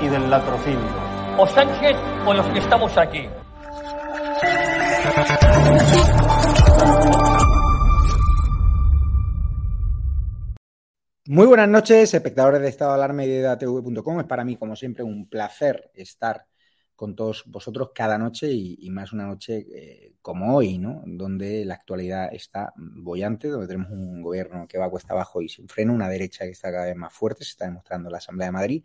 y del latrocinio. O Sánchez o los que estamos aquí. Muy buenas noches, espectadores de Estado de Alarma y de EDATV.com. Es para mí, como siempre, un placer estar con todos vosotros cada noche y, y más una noche eh, como hoy, ¿no? Donde la actualidad está bollante, donde tenemos un gobierno que va a cuesta abajo y sin freno, una derecha que está cada vez más fuerte, se está demostrando en la Asamblea de Madrid,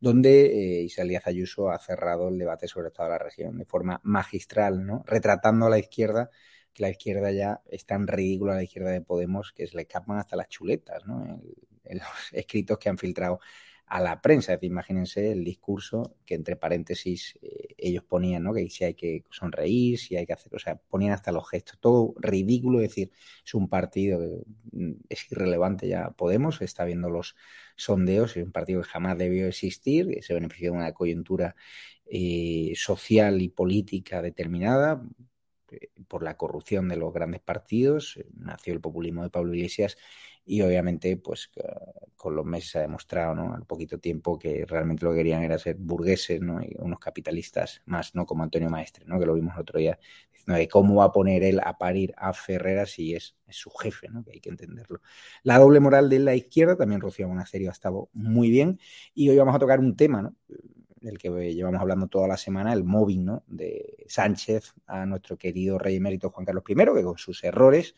donde eh, Ayuso ha cerrado el debate sobre el estado de la región de forma magistral, ¿no? Retratando a la izquierda que la izquierda ya es tan ridícula la izquierda de Podemos que se le escapan hasta las chuletas, ¿no? En los escritos que han filtrado a la prensa. Imagínense el discurso que entre paréntesis eh, ellos ponían, ¿no? Que si hay que sonreír, si hay que hacer, o sea, ponían hasta los gestos, todo ridículo, es decir, es un partido mm, es irrelevante ya Podemos, está viendo los sondeos, es un partido que jamás debió existir, que se beneficia de una coyuntura eh, social y política determinada eh, por la corrupción de los grandes partidos, nació el populismo de Pablo Iglesias y obviamente pues con los meses se ha demostrado ¿no? al poquito tiempo que realmente lo que querían era ser burgueses ¿no? y unos capitalistas más no como Antonio Maestre ¿no? que lo vimos el otro día diciendo de cómo va a poner él a parir a Ferreras si es, su jefe ¿no? que hay que entenderlo la doble moral de la izquierda también Rocío Monasterio ha estado muy bien y hoy vamos a tocar un tema ¿no? del que llevamos hablando toda la semana, el móvil ¿no? de Sánchez a nuestro querido rey emérito Juan Carlos I, que con sus errores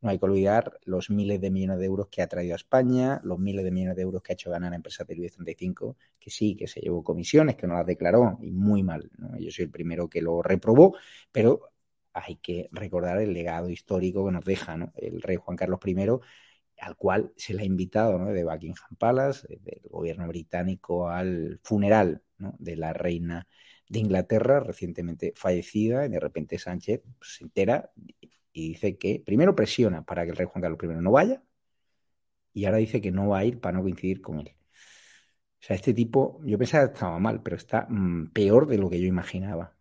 no hay que olvidar los miles de millones de euros que ha traído a España, los miles de millones de euros que ha hecho ganar a empresas del IBEX 35, que sí, que se llevó comisiones, que no las declaró, y muy mal. Yo soy el primero que lo reprobó, pero hay que recordar el legado histórico que nos deja el rey Juan Carlos I, al cual se le ha invitado de Buckingham Palace, del gobierno británico, al funeral de la reina de Inglaterra, recientemente fallecida, y de repente Sánchez pues, se entera y dice que primero presiona para que el rey Juan Carlos I no vaya y ahora dice que no va a ir para no coincidir con él. O sea, este tipo, yo pensaba que estaba mal, pero está mmm, peor de lo que yo imaginaba.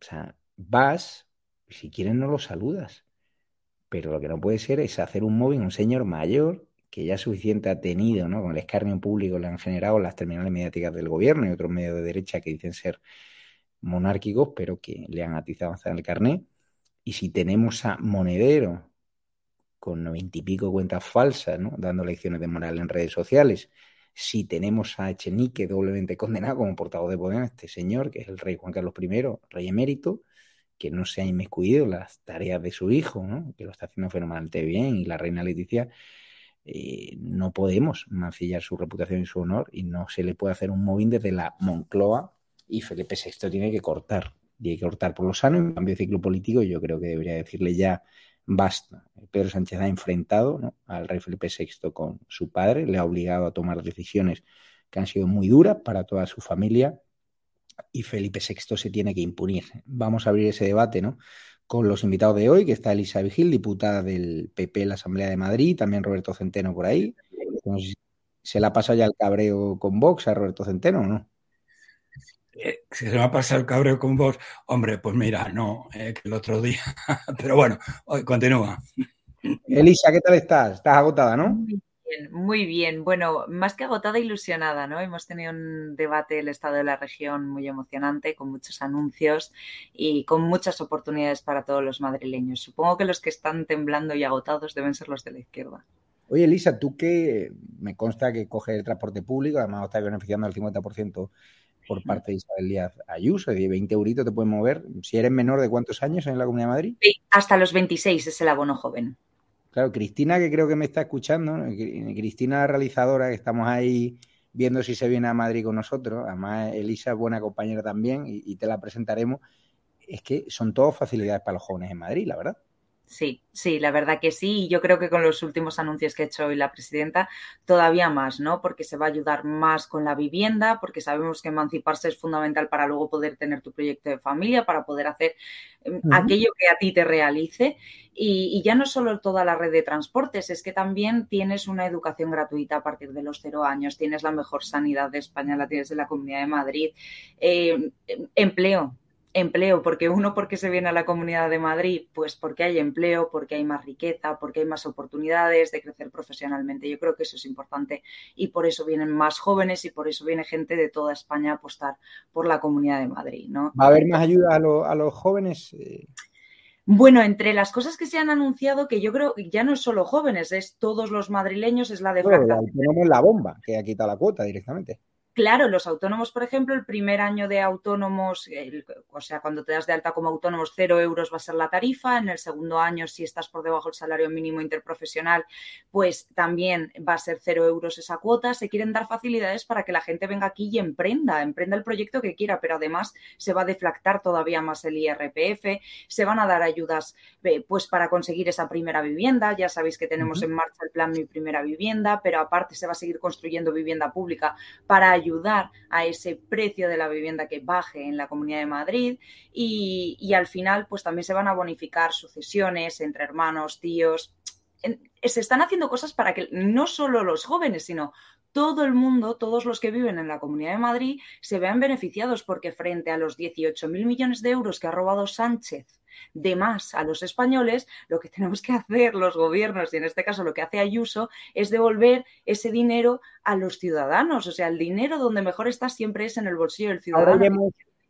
O sea, vas, si quieres no lo saludas, pero lo que no puede ser es hacer un móvil un señor mayor que ya suficiente ha tenido, ¿no? Con el escarnio público le han generado las terminales mediáticas del gobierno y otros medios de derecha que dicen ser monárquicos, pero que le han atizado hasta el carnet y si tenemos a Monedero con noventa y pico cuentas falsas, ¿no? dando lecciones de moral en redes sociales, si tenemos a Echenique doblemente condenado como portavoz de poder, este señor, que es el rey Juan Carlos I, rey emérito, que no se ha inmiscuido en las tareas de su hijo, ¿no? que lo está haciendo fenomenalmente bien, y la reina Leticia, eh, no podemos mancillar su reputación y su honor, y no se le puede hacer un móvil desde la Moncloa, y Felipe VI tiene que cortar y hay que cortar por lo sano. En cambio, de ciclo político, yo creo que debería decirle ya basta. Pedro Sánchez ha enfrentado al rey Felipe VI con su padre, le ha obligado a tomar decisiones que han sido muy duras para toda su familia y Felipe VI se tiene que impunir. Vamos a abrir ese debate ¿no? con los invitados de hoy, que está Elisa Vigil, diputada del PP en la Asamblea de Madrid, también Roberto Centeno por ahí. No se la ha pasado ya el cabreo con Vox a Roberto Centeno o no. Eh, se me ha pasado el cabreo con vos. Hombre, pues mira, no, eh, que el otro día. Pero bueno, hoy continúa. Elisa, ¿qué tal estás? Estás agotada, ¿no? Muy bien, muy bien. Bueno, más que agotada, ilusionada, ¿no? Hemos tenido un debate del estado de la región muy emocionante, con muchos anuncios y con muchas oportunidades para todos los madrileños. Supongo que los que están temblando y agotados deben ser los de la izquierda. Oye, Elisa, tú que me consta que coges el transporte público, además estás beneficiando al 50% por parte de Isabel Díaz Ayuso, de 20 euritos te pueden mover. Si eres menor de cuántos años en la Comunidad de Madrid? Sí, hasta los 26 es el abono joven. Claro, Cristina, que creo que me está escuchando, Cristina, realizadora, que estamos ahí viendo si se viene a Madrid con nosotros. Además, Elisa es buena compañera también y, y te la presentaremos. Es que son todas facilidades para los jóvenes en Madrid, la verdad. Sí, sí, la verdad que sí. Y yo creo que con los últimos anuncios que ha hecho hoy la presidenta, todavía más, ¿no? Porque se va a ayudar más con la vivienda, porque sabemos que emanciparse es fundamental para luego poder tener tu proyecto de familia, para poder hacer uh -huh. aquello que a ti te realice. Y, y, ya no solo toda la red de transportes, es que también tienes una educación gratuita a partir de los cero años, tienes la mejor sanidad de España, la tienes en la Comunidad de Madrid, eh, empleo empleo, porque uno, porque se viene a la Comunidad de Madrid, pues porque hay empleo, porque hay más riqueza, porque hay más oportunidades de crecer profesionalmente. Yo creo que eso es importante y por eso vienen más jóvenes y por eso viene gente de toda España a apostar por la Comunidad de Madrid, ¿no? ¿Va a haber más ayuda a, lo, a los jóvenes? Bueno, entre las cosas que se han anunciado, que yo creo que ya no es solo jóvenes, es todos los madrileños, es la defractación. Bueno, tenemos la bomba, que ha quitado la cuota directamente. Claro, los autónomos, por ejemplo, el primer año de autónomos, el, o sea, cuando te das de alta como autónomos, cero euros va a ser la tarifa. En el segundo año, si estás por debajo del salario mínimo interprofesional, pues también va a ser cero euros esa cuota. Se quieren dar facilidades para que la gente venga aquí y emprenda, emprenda el proyecto que quiera, pero además se va a deflactar todavía más el IRPF, se van a dar ayudas eh, pues para conseguir esa primera vivienda. Ya sabéis que tenemos en marcha el plan Mi Primera Vivienda, pero aparte se va a seguir construyendo vivienda pública para ayudar a ese precio de la vivienda que baje en la Comunidad de Madrid y, y al final pues también se van a bonificar sucesiones entre hermanos, tíos. Se están haciendo cosas para que no solo los jóvenes, sino todo el mundo, todos los que viven en la Comunidad de Madrid, se vean beneficiados porque frente a los 18.000 millones de euros que ha robado Sánchez de más a los españoles, lo que tenemos que hacer los gobiernos, y en este caso lo que hace Ayuso, es devolver ese dinero a los ciudadanos. O sea, el dinero donde mejor está siempre es en el bolsillo del ciudadano. Ahora,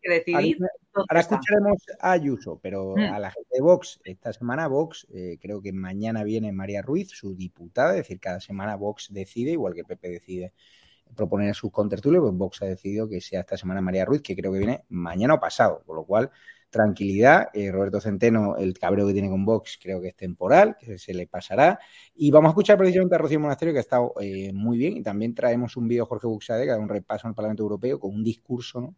que decidir ahora escucharemos a Ayuso, pero mm. a la gente de Vox, esta semana Vox, eh, creo que mañana viene María Ruiz, su diputada, es decir, cada semana Vox decide, igual que Pepe decide proponer sus contertulios, pues Vox ha decidido que sea esta semana María Ruiz, que creo que viene mañana o pasado, con lo cual tranquilidad. Eh, Roberto Centeno, el cabreo que tiene con Vox, creo que es temporal, que se le pasará. Y vamos a escuchar precisamente a Rocío Monasterio, que ha estado eh, muy bien. Y también traemos un vídeo Jorge Buxade, que da un repaso en el Parlamento Europeo con un discurso ¿no?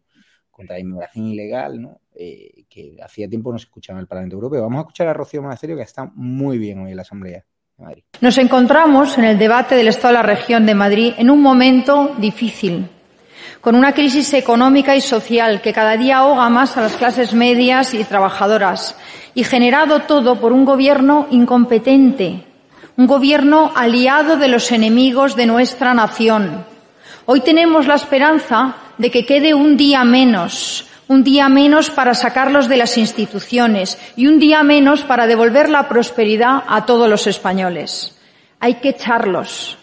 Contra la inmigración ilegal, ¿no? Eh, que hacía tiempo no se escuchaba en el Parlamento Europeo. Vamos a escuchar a Rocío Monasterio, que está muy bien hoy en la Asamblea. de Madrid. Nos encontramos en el debate del Estado de la región de Madrid en un momento difícil, con una crisis económica y social que cada día ahoga más a las clases medias y trabajadoras, y generado todo por un gobierno incompetente, un gobierno aliado de los enemigos de nuestra nación. Hoy tenemos la esperanza de que quede un día menos, un día menos para sacarlos de las instituciones y un día menos para devolver la prosperidad a todos los españoles. Hay que echarlos.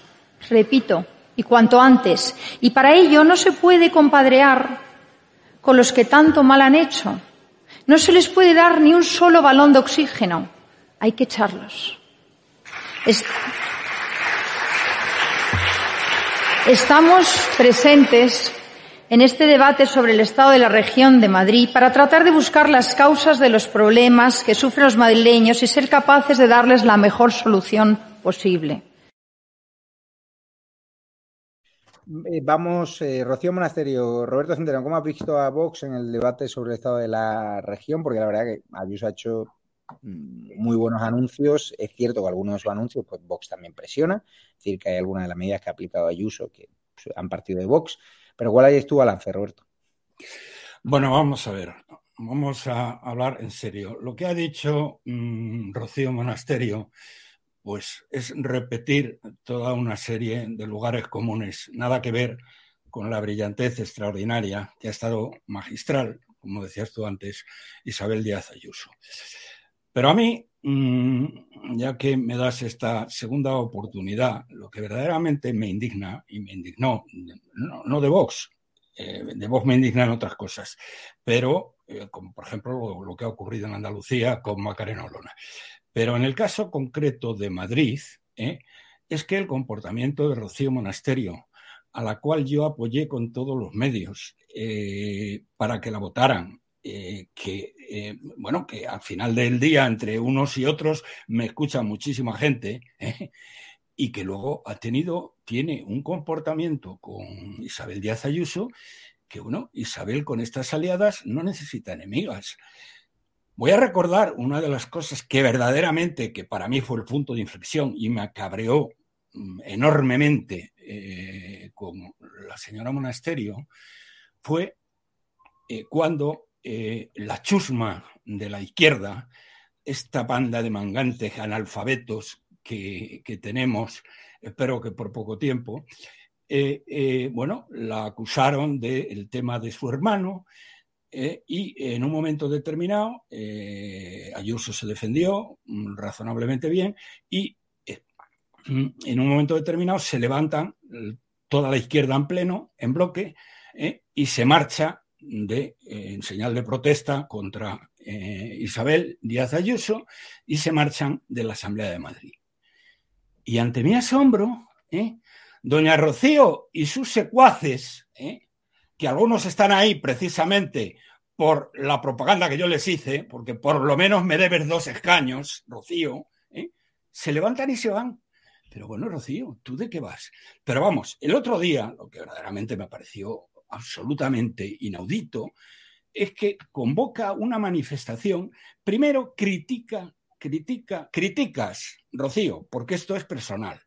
Repito, y cuanto antes. Y para ello no se puede compadrear con los que tanto mal han hecho. No se les puede dar ni un solo balón de oxígeno. Hay que echarlos. Est Estamos presentes en este debate sobre el estado de la región de Madrid para tratar de buscar las causas de los problemas que sufren los madrileños y ser capaces de darles la mejor solución posible. Eh, vamos, eh, Rocío Monasterio, Roberto Centeno, ¿cómo has visto a Vox en el debate sobre el estado de la región? Porque la verdad que Ayuso ha hecho mm, muy buenos anuncios. Es cierto que algunos de sus anuncios, pues Vox también presiona. Es decir, que hay algunas de las medidas que ha aplicado Ayuso que han partido de Vox. Pero ¿cuál es tu balance, Roberto? Bueno, vamos a ver. Vamos a hablar en serio. Lo que ha dicho mmm, Rocío Monasterio pues es repetir toda una serie de lugares comunes, nada que ver con la brillantez extraordinaria que ha estado magistral, como decías tú antes, Isabel Díaz Ayuso. Pero a mí, mm, ya que me das esta segunda oportunidad, lo que verdaderamente me indigna, y me indignó, no, de Vox, eh, de Vox me indignan otras cosas, pero eh, como por ejemplo lo, que ha ocurrido en Andalucía con Macarena Olona. Pero en el caso concreto de Madrid, eh, es que el comportamiento de Rocío Monasterio, a la cual yo apoyé con todos los medios para que la votaran, que bueno que al final del día entre unos y otros me escucha muchísima gente y que luego ha tenido tiene un comportamiento con Isabel Díaz Ayuso que bueno, Isabel con estas aliadas no necesita enemigas. Voy a recordar una de las cosas que verdaderamente, que para mí fue el punto de inflexión y me acabreó mm, enormemente eh, con la señora Monasterio, fue eh, cuando eh, la chusma de la izquierda, esta banda de mangantes analfabetos que, que tenemos, espero que por poco tiempo, eh, eh, bueno, la acusaron del tema de su hermano y en un momento determinado Ayuso se defendió mm, razonablemente bien y mm, en un momento determinado se levantan toda la izquierda en pleno, en bloque, y se marcha de, en señal de protesta contra Isabel Díaz Ayuso y se marchan de la Asamblea de Madrid. Y ante mi asombro, ¿eh? Doña Rocío y sus secuaces, ¿eh? que algunos están ahí precisamente por la propaganda que yo les hice, porque por lo menos me debes dos escaños, Rocío, ¿eh? se levantan y se van. Pero bueno, Rocío, ¿tú de qué vas? Pero vamos, el otro día, lo que verdaderamente me pareció absolutamente inaudito, es que convoca una manifestación, primero critica, critica, criticas, Rocío, porque esto es personal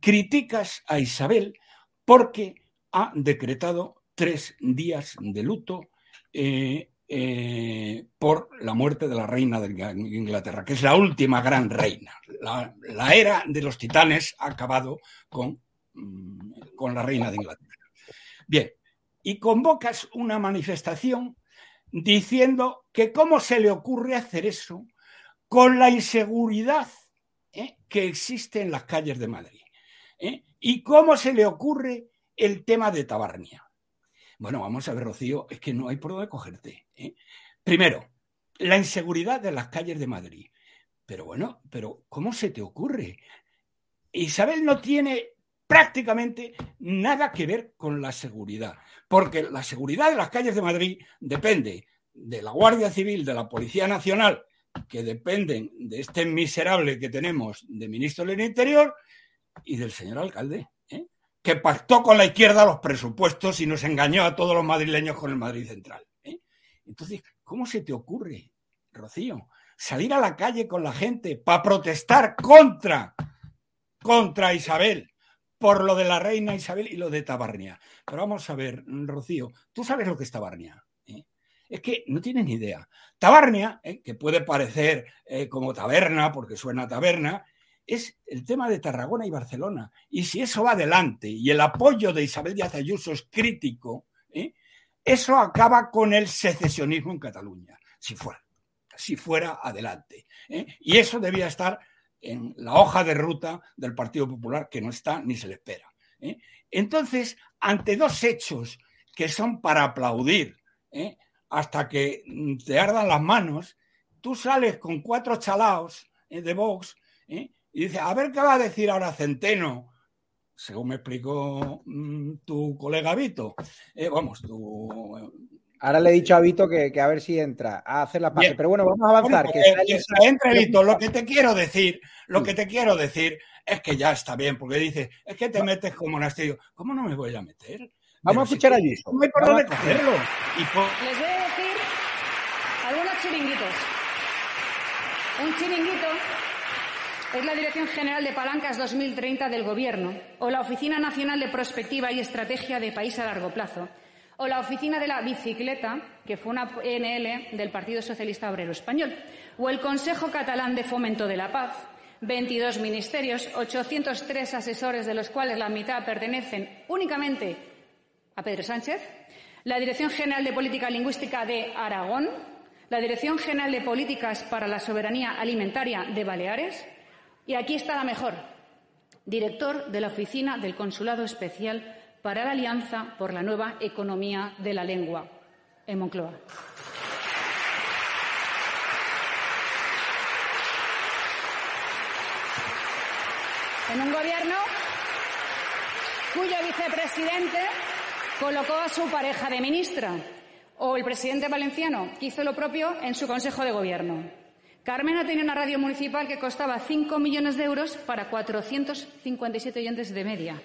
criticas a Isabel porque ha decretado tres días de luto eh, eh, por la muerte de la reina de Inglaterra, que es la última gran reina. La, era de los titanes ha acabado con, mm, con la reina de Inglaterra. Bien, y convocas una manifestación diciendo que cómo se le ocurre hacer eso con la inseguridad eh, que existe en las calles de Madrid. ¿eh? ¿Y cómo se le ocurre el tema de Tabarnia? Bueno, vamos a ver, Rocío, es que no hay por dónde cogerte. ¿eh? Primero, la inseguridad de las calles de Madrid. Pero bueno, pero ¿cómo se te ocurre? Isabel no tiene prácticamente nada que ver con la seguridad, porque la seguridad de las calles de Madrid depende de la Guardia Civil, de la Policía Nacional, que dependen de este miserable que tenemos de ministro del Interior, y del señor alcalde, ¿eh? que pactó con la izquierda los presupuestos y nos engañó a todos los madrileños con el Madrid Central. ¿eh? Entonces, ¿cómo se te ocurre, Rocío, salir a la calle con la gente para protestar contra, contra Isabel? Por lo de la reina Isabel y lo de Tabarnia. Pero vamos a ver, Rocío, ¿tú sabes lo que es Tabarnia? ¿Eh? Es que no tienes ni idea. Tabarnia, que puede parecer como taberna, porque suena taberna, es el tema de Tarragona y Barcelona. Y si eso va adelante y el apoyo de Isabel Díaz Ayuso es crítico, ¿eh? eso acaba con el secesionismo en Cataluña, si fuera, si fuera adelante. ¿eh? Y eso debía estar en la hoja de ruta del Partido Popular, que no está ni se le espera. ¿eh? Entonces, ante dos hechos que son para aplaudir, hasta que te ardan las manos, tú sales con cuatro chalaos de Vox y dice, a ver qué va a decir ahora Centeno, según me explicó mm, tu colega Vito. Eh, vamos, tu... Ahora le he dicho a Vito que, a ver si entra a hacer la parte. Pero bueno, vamos a avanzar. que, entre Vito. Lo que te quiero decir, lo que te quiero decir es que ya está bien, porque dice, es que te metes como monasterio. ¿Cómo no me voy a meter? Vamos a escuchar a Vito. No hay por dónde cogerlo. Les voy a decir algunos chiringuitos. Un chiringuito es la Dirección General de Palancas 2030 del Gobierno, o la Oficina Nacional de Prospectiva y Estrategia de País a Largo Plazo, o la Oficina de la Bicicleta, que fue una PNL del Partido Socialista Obrero Español, o el Consejo Catalán de Fomento de la Paz, 22 ministerios, 803 asesores, de los cuales la mitad pertenecen únicamente a Pedro Sánchez, la Dirección General de Política Lingüística de Aragón, la Dirección General de Políticas para la Soberanía Alimentaria de Baleares y aquí está la mejor, director de la Oficina del Consulado Especial para la Alianza por la Nueva Economía de la Lengua en Moncloa. En un gobierno cuyo vicepresidente colocó a su pareja de ministra, o el presidente valenciano, que hizo lo propio en su Consejo de Gobierno. Carmena tenía una radio municipal que costaba 5 millones de euros para 457 oyentes de media.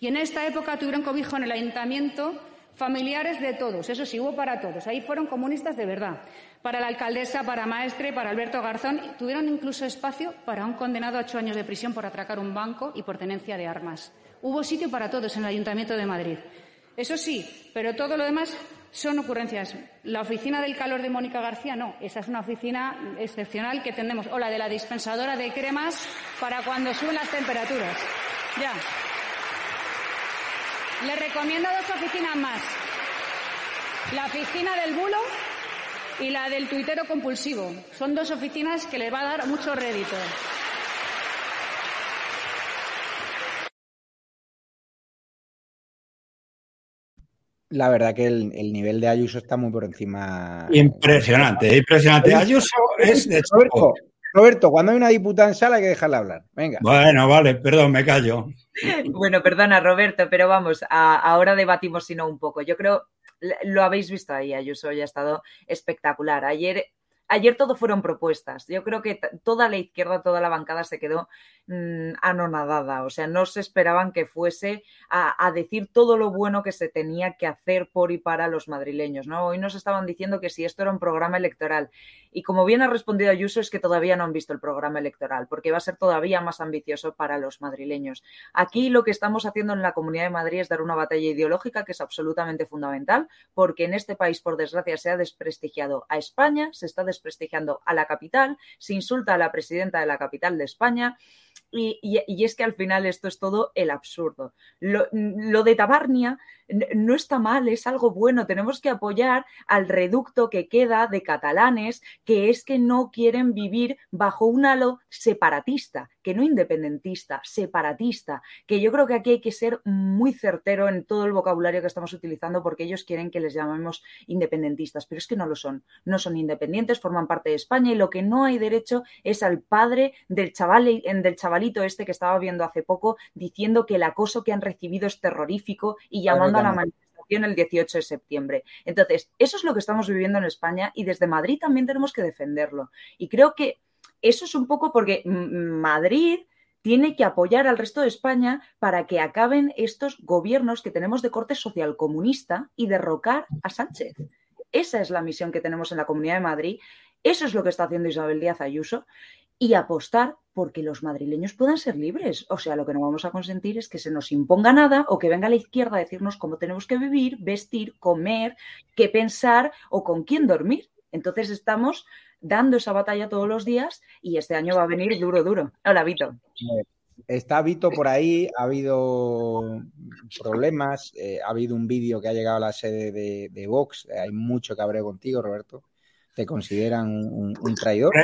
Y en esta época tuvieron cobijo en el ayuntamiento familiares de todos, eso sí, hubo para todos. Ahí fueron comunistas de verdad. Para la alcaldesa, para Maestre, para Alberto Garzón. Tuvieron incluso espacio para un condenado a ocho años de prisión por atracar un banco y por tenencia de armas. Hubo sitio para todos en el Ayuntamiento de Madrid. Eso sí, pero todo lo demás son ocurrencias. La oficina del calor de Mónica García, no. Esa es una oficina excepcional que tenemos. O la de la dispensadora de cremas para cuando suben las temperaturas. Ya. Le recomiendo dos oficinas más. La oficina del bulo y la del tuitero compulsivo. Son dos oficinas que le va a dar mucho rédito. La verdad que el, el, nivel de Ayuso está muy por encima. Impresionante, impresionante. Ayuso es de Roberto, Roberto, cuando hay una diputada en sala hay que dejarla hablar. Venga. Bueno, vale, perdón, me callo. Bueno, perdona, Roberto, pero vamos, a, ahora debatimos sino un poco. Yo creo, lo habéis visto ahí, Ayuso ya ha estado espectacular. Ayer ayer todo fueron propuestas. Yo creo que toda la izquierda, toda la bancada se quedó mmm, anonadada. O sea, no se esperaban que fuese a, a, decir todo lo bueno que se tenía que hacer por y para los madrileños. ¿no? Hoy nos estaban diciendo que si esto era un programa electoral. Y como bien ha respondido Ayuso, es que todavía no han visto el programa electoral, porque va a ser todavía más ambicioso para los madrileños. Aquí lo que estamos haciendo en la Comunidad de Madrid es dar una batalla ideológica que es absolutamente fundamental, porque en este país, por desgracia, se ha desprestigiado a España, se está desprestigiando a la capital, se insulta a la presidenta de la capital de España. Y, es que al final esto es todo el absurdo. Lo, lo, de Tabarnia no está mal, es algo bueno. Tenemos que apoyar al reducto que queda de catalanes que es que no quieren vivir bajo un halo separatista, que no independentista, separatista, que yo creo que aquí hay que ser muy certero en todo el vocabulario que estamos utilizando porque ellos quieren que les llamemos independentistas, pero es que no lo son. No son independientes, forman parte de España y lo que no hay derecho es al padre del chaval del chavalito este que estaba viendo hace poco diciendo que el acoso que han recibido es terrorífico y llamando la manifestación el 18 de septiembre. Entonces, eso es lo que estamos viviendo en España y desde Madrid también tenemos que defenderlo. Y creo que eso es un poco porque Madrid tiene que apoyar al resto de España para que acaben estos gobiernos que tenemos de corte social comunista y derrocar a Sánchez. Esa es la misión que tenemos en la Comunidad de Madrid. Eso es lo que está haciendo Isabel Díaz Ayuso y apostar porque los madrileños puedan ser libres. O sea, lo que no vamos a consentir es que se nos imponga nada o que venga la izquierda a decirnos cómo tenemos que vivir, vestir, comer, qué pensar o con quién dormir. Entonces estamos dando esa batalla todos los días y este año va a venir duro, duro. Hola, Vito. Está Vito por ahí, ha habido problemas, eh, ha habido un vídeo que ha llegado a la sede de, de Vox, hay mucho cabreo contigo, Roberto. ¿Te consideran un, un traidor?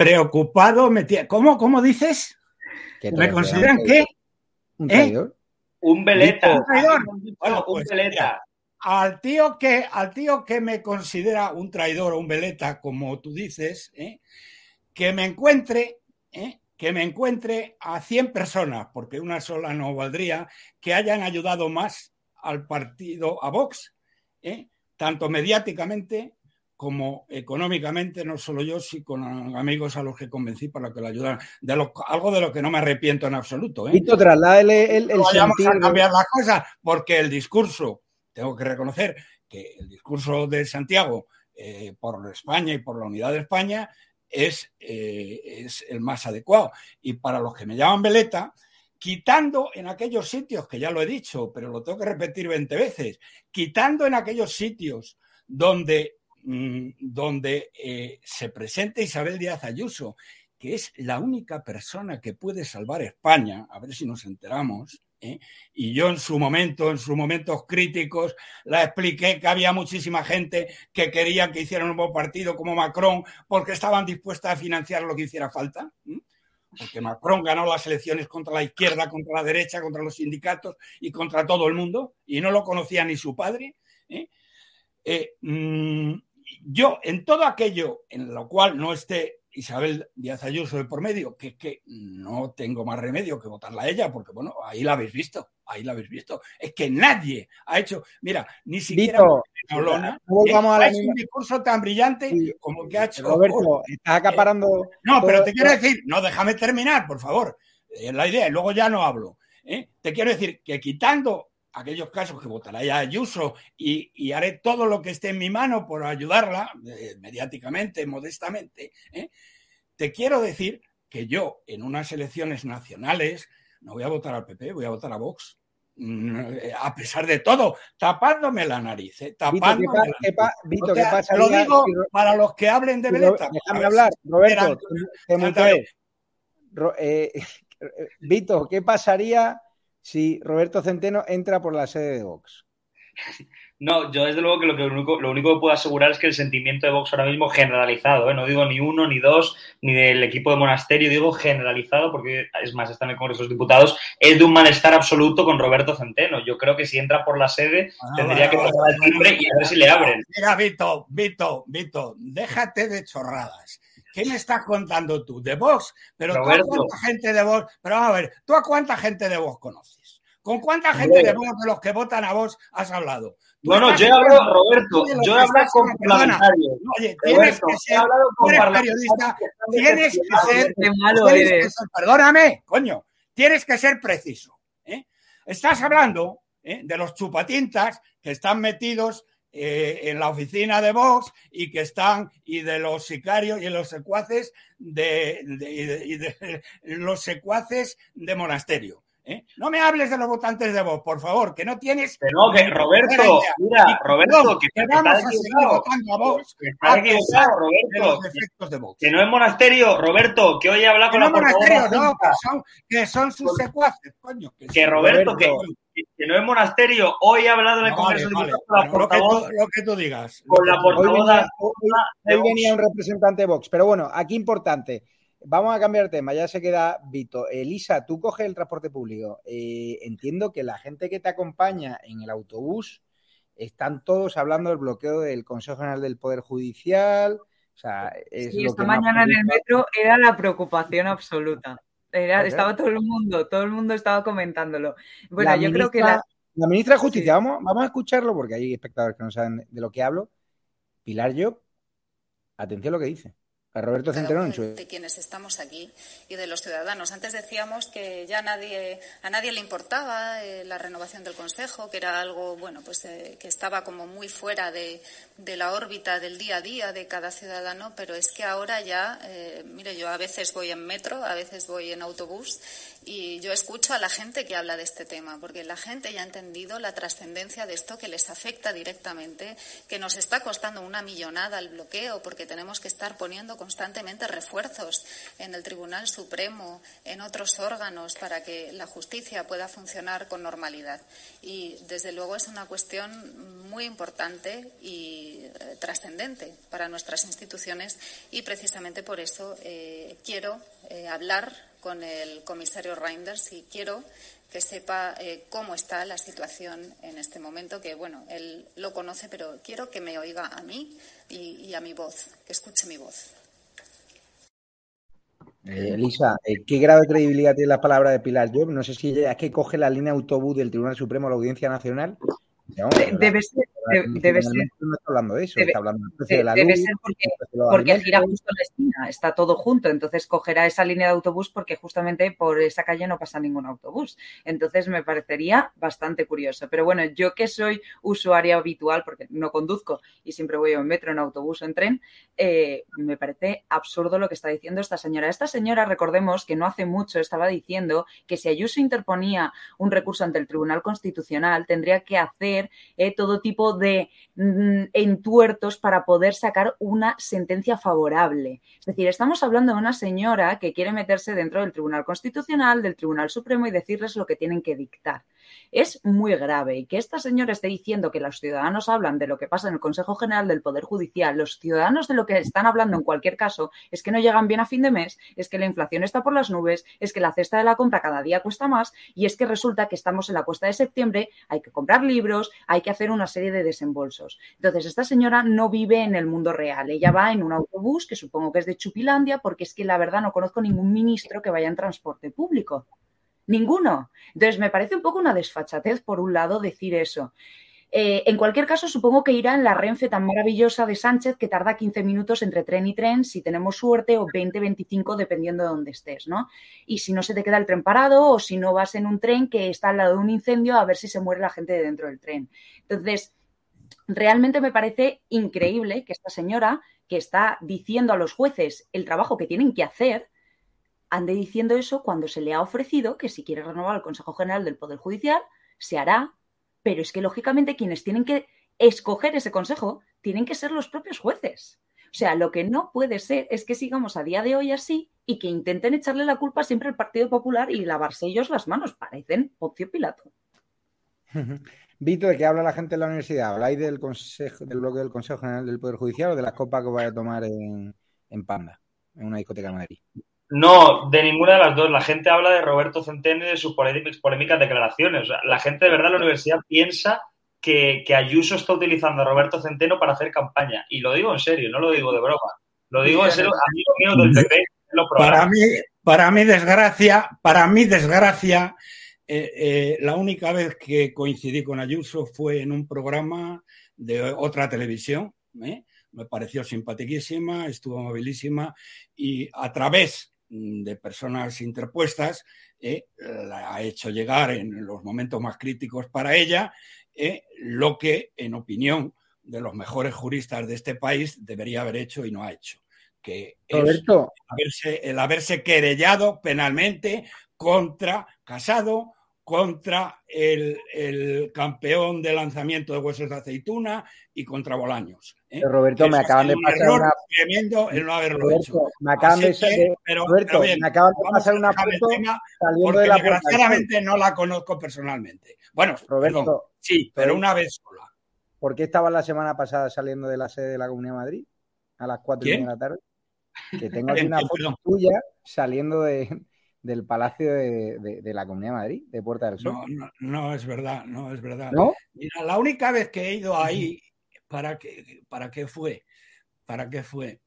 Preocupado, me ¿Cómo, ¿Cómo dices? ¿Me consideran qué? ¿Un traidor? ¿Eh? Un veleta. ¿Un traidor? Bueno, un pues, veleta. Al tío, que, al tío que me considera un traidor o un veleta, como tú dices, ¿eh? que me encuentre, ¿eh? que me encuentre a 100 personas, porque una sola no valdría, que hayan ayudado más al partido, a Vox, ¿eh? tanto mediáticamente como económicamente, no solo yo, sino con amigos a los que convencí para que lo ayudaran. De lo, algo de lo que no me arrepiento en absoluto. ¿eh? Vito, trasládele el, el, no vayamos a cambiar las cosas, porque el discurso, tengo que reconocer que el discurso de Santiago eh, por España y por la unidad de España es, eh, es el más adecuado. Y para los que me llaman Veleta, quitando en aquellos sitios, que ya lo he dicho, pero lo tengo que repetir 20 veces, quitando en aquellos sitios donde donde eh, se presenta Isabel Díaz Ayuso, que es la única persona que puede salvar España, a ver si nos enteramos, ¿eh? Y yo en su momento, en sus momentos críticos, la expliqué que había muchísima gente que quería que hicieran un nuevo partido como Macron porque estaban dispuestas a financiar lo que hiciera falta. Porque Macron ganó las elecciones contra la izquierda, contra la derecha, contra los sindicatos y contra todo el mundo, y no lo conocía ni su padre. Eh, mm, yo, en todo aquello en lo cual no esté Isabel Díaz Ayuso de por medio, que es que no tengo más remedio que votarla a ella, porque bueno, ahí la habéis visto, ahí la habéis visto. Es que nadie ha hecho, mira, ni siquiera Olona, volvamos a la ha hecho misma- un discurso tan brillante como el que ha hecho. Roberto, estás acaparando. No, pero te quiero decir, no, déjame terminar, por favor. Es la idea, y luego ya no hablo. ¿eh? Te quiero decir que quitando aquellos casos que votará ya Ayuso y, y haré todo lo que esté en mi mano por ayudarla, eh, mediáticamente, modestamente, ¿eh? te quiero decir que yo en unas elecciones nacionales no voy a votar al PP, voy a votar a Vox. Mm, eh, A pesar de todo, tapándome la nariz, ¿eh? Vito, ¿qué, tapándome pa- la nariz. Vito. Lo digo para los que hablen de Ro- Veleta. A Déjame hablar, Roberto. Te Vito, ¿qué pasaría si Roberto Centeno entra por la sede de Vox? No, yo desde luego que lo, que único, lo único que puedo asegurar es que el sentimiento de Vox ahora mismo generalizado, ¿eh? no digo ni uno, ni dos, ni del equipo de Monasterio, digo generalizado, porque es más, está en el Congreso de los Diputados, es de un malestar absoluto con Roberto Centeno. Yo creo que si entra por la sede Ah, tendría que tocar el timbre y a ver si le abren. Mira, Vito, Vito, Vito, déjate de chorradas. ¿Qué me estás contando tú? ¿De Vox? Pero tú a cuánta gente de Vox, pero vamos a ver, ¿tú a cuánta gente de Vox conoces? ¿Con cuánta gente de Vox de los que votan a Vox has hablado? No, no, yo he hablado, Roberto, yo he hablado con parlamentarios. Oye, tienes Roberto, que ser, tú eres periodista, tienes que ser, malo tienes que eres. ser- perdóname, coño, tienes que ser preciso. ¿eh? Estás hablando ¿eh? de los chupatintas que están metidos eh, en la oficina de Vox y que están, y de los sicarios y los secuaces de, de- y de- y de los secuaces de monasterio. ¿eh? No me hables de los votantes de Vox, por favor, que no tienes. No, que Roberto, mira, Roberto, que- que vamos a seguir votando a Vox Que equivocado, de Roberto. los defectos de Vox. Que no es monasterio, Roberto, que hoy he hablado Que con no la monasterio, no, que son, que son sus secuaces, coño. Que, Que sí. Roberto, que, Roberto. que- que no es monasterio. Hoy he hablado en el Congreso vale, de vale. Diputados con la Bueno, lo, que tú, lo que tú digas. con la Hoy portavoz venía, hoy- venía un representante de Vox, pero bueno, aquí importante. Vamos a cambiar de tema, ya se queda Vito. Elisa, tú coges el transporte público. Eh, entiendo que la gente que te acompaña en el autobús están todos hablando del bloqueo del Consejo General del Poder Judicial. O sea, es Sí, lo esta que mañana en el metro era la preocupación absoluta. Era- estaba todo el mundo, todo el mundo estaba comentándolo. Bueno, La yo creo que la, La ministra de Justicia, vamos, vamos a escucharlo porque hay espectadores que no saben de lo que hablo. Pilar Job, atención a lo que dice. A Roberto Centeno en su... de quienes estamos aquí y de los ciudadanos. Antes decíamos que ya nadie, a nadie le importaba eh, la renovación del Consejo, que era algo bueno, pues eh, que estaba como muy fuera de, de la órbita del día a día de cada ciudadano, pero es que ahora ya, eh, mire, yo a veces voy en metro, a veces voy en autobús y yo escucho a la gente que habla de este tema, porque la gente ya ha entendido la trascendencia de esto que les afecta directamente, que nos está costando una millonada el bloqueo, porque tenemos que estar poniendo constantemente refuerzos en el Tribunal Supremo, en otros órganos, para que la justicia pueda funcionar con normalidad. Y, desde luego, es una cuestión muy importante y eh, trascendente para nuestras instituciones y, precisamente por eso, eh, quiero eh, hablar con el comisario Reinders y quiero que sepa eh, cómo está la situación en este momento, que bueno, él lo conoce, pero quiero que me oiga a mí y, a mi voz, que escuche mi voz. Eh, Elisa, eh, ¿qué grado de credibilidad tiene la palabra de Pilar Job? No sé si ella que coge la línea autobús del Tribunal Supremo a la Audiencia Nacional. De- la- debe ser, de- debe ser, finalmente no está hablando de eso, debe- está hablando del precio de- de la debe luz, ser porque, alimentos. gira justo en la esquina, está todo junto, entonces cogerá esa línea de autobús porque justamente por esa calle no pasa ningún autobús. Entonces me parecería bastante curioso. Pero bueno, yo que soy usuaria habitual, porque no conduzco y siempre voy en metro, en autobús o en tren, eh, me parece absurdo lo que está diciendo esta señora. Esta señora, recordemos que no hace mucho estaba diciendo que si Ayuso interponía un recurso ante el Tribunal Constitucional, tendría que hacer eh, todo tipo de mm, entuertos para poder sacar una sentencia favorable. Es decir, estamos hablando de una señora que quiere meterse dentro del Tribunal Constitucional, del Tribunal Supremo y decirles lo que tienen que dictar. Es muy grave y que esta señora esté diciendo que los ciudadanos hablan de lo que pasa en el Consejo General del Poder Judicial, los ciudadanos de lo que están hablando en cualquier caso es que no llegan bien a fin de mes, es que la inflación está por las nubes, es que la cesta de la compra cada día cuesta más y es que resulta que estamos en la cuesta de septiembre, hay que comprar libros, hay que hacer una serie de desembolsos. Entonces, esta señora no vive en el mundo real, ella va en un autobús que supongo que es de Chupilandia porque es que la verdad no conozco ningún ministro que vaya en transporte público. Ninguno. Entonces, me parece un poco una desfachatez, por un lado, decir eso. Eh, en cualquier caso, supongo que irá en la Renfe tan maravillosa de Sánchez que tarda 15 minutos entre tren y tren, si tenemos suerte, o 20, 25, dependiendo de dónde estés, ¿no? Y si no se te queda el tren parado o si no vas en un tren que está al lado de un incendio a ver si se muere la gente de dentro del tren. Entonces, realmente me parece increíble que esta señora, que está diciendo a los jueces el trabajo que tienen que hacer, ande diciendo eso cuando se le ha ofrecido que si quiere renovar el Consejo General del Poder Judicial, se hará pero es que, lógicamente, quienes tienen que escoger ese consejo tienen que ser los propios jueces. O sea, lo que no puede ser es que sigamos a día de hoy así y que intenten echarle la culpa siempre al Partido Popular y lavarse ellos las manos. Parecen Poncio Pilato. Vito, ¿de qué habla la gente en la universidad? ¿Habláis del consejo, del bloque del Consejo General del Poder Judicial o de las copas que vais a tomar en Panda, en una discoteca de Madrid? No, de ninguna de las dos. La gente habla de Roberto Centeno y de sus polémicas declaraciones. O sea, la gente de verdad en la universidad piensa que, Ayuso está utilizando a Roberto Centeno para hacer campaña. Y lo digo en serio, no lo digo de broma. Lo digo en serio, amigo mío del PP. Para mí, para mi desgracia, para mi desgracia, eh, eh, la única vez que coincidí con Ayuso fue en un programa de otra televisión. ¿eh? Me pareció simpaticísima, estuvo amabilísima y a través de personas interpuestas, eh, la ha hecho llegar en los momentos más críticos para ella, eh, lo que, en opinión de los mejores juristas de este país, debería haber hecho y no ha hecho. Que es el haberse querellado penalmente contra Casado, contra el, campeón de lanzamiento de huesos de aceituna y contra Bolaños. ¿eh? Roberto, me acaban de pasar una... tremendo el no haberlo hecho. Me acaban de, Roberto, me acaban de pasar una foto saliendo de la desgraciadamente no la conozco personalmente. Bueno, Roberto, sí, pero una vez sola. ¿Por qué estaba la semana pasada saliendo de la sede de la Comunidad de Madrid a las 4 de la tarde? Que tengo aquí una foto tuya saliendo de, del Palacio de, la Comunidad de Madrid, de Puerta del Sol. No, no, es verdad, no es verdad. ¿No? Mira, la única vez que he ido ahí, ¿para qué, ¿para qué fue? ¿Para qué fue?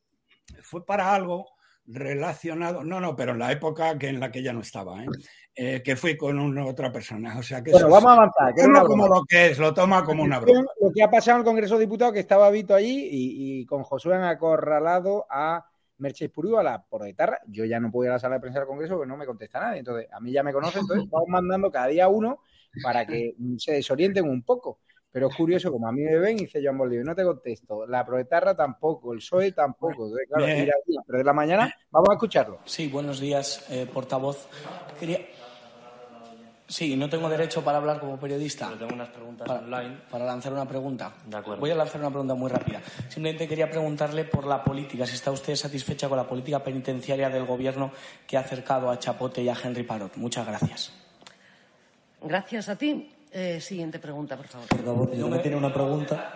Fue para algo relacionado, no, no, pero en la época que en la que ya no estaba, ¿eh? Eh, que fui con una, otra persona. O sea que bueno, vamos a avanzar. uno como lo que es, lo toma como una broma. Lo que ha pasado en el Congreso de Diputados, que estaba Vito allí y, y con Josué han acorralado a Merche Puriu a la por guitarra. Yo ya no puedo ir a la sala de prensa del Congreso porque no me contesta nadie. Entonces, a mí ya me conocen, entonces vamos mandando cada día uno para que se desorienten un poco. Pero es curioso, como a mí me ven y dice Joan Bolívar, no te contesto, la proetarra tampoco, el PSOE tampoco. claro, pero de la mañana vamos a escucharlo. Sí, buenos días, eh, portavoz. Quería, Sí, no tengo derecho para hablar como periodista. Pero tengo unas preguntas para, online. Para lanzar una pregunta. De acuerdo. Voy a lanzar una pregunta muy rápida. Simplemente quería preguntarle por la política, si está usted satisfecha con la política penitenciaria del Gobierno que ha acercado a Chapote y a Henry Parot. Muchas gracias. Gracias a ti. Eh, siguiente pregunta, por favor. Por favor, yo me tiene una pregunta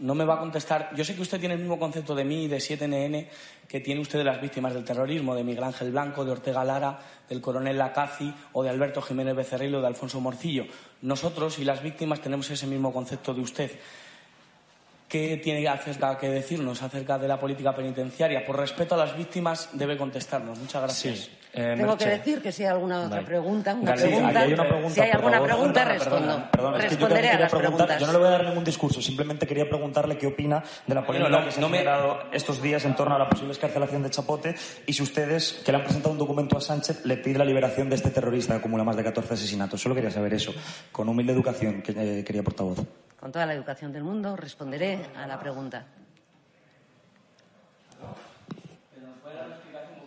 no me va a contestar. Yo sé que usted tiene el mismo concepto de mí y de 7NN que tiene usted de las víctimas del terrorismo, de Miguel Ángel Blanco, de Ortega Lara, del coronel Lacazi o de Alberto Jiménez Becerril o de Alfonso Morcillo. Nosotros y las víctimas tenemos ese mismo concepto de usted. ¿Qué tiene acerca que decirnos acerca de la política penitenciaria? Por respeto a las víctimas, debe contestarnos. Muchas gracias. Eh, Tengo que decir que si hay alguna otra pregunta, una pregunta, si hay alguna pregunta, respondo. Responderé a las preguntas. Yo no le voy a dar ningún discurso, simplemente quería preguntarle qué opina de la polémica que se ha generado estos días en torno a la posible escarcelación de Chapote y si ustedes, que le han presentado un documento a Sánchez, le piden la liberación de este terrorista que acumula más de 14 asesinatos. Solo quería saber eso, con humilde educación, que eh, quería portavoz. Con toda la educación del mundo, responderé a la pregunta.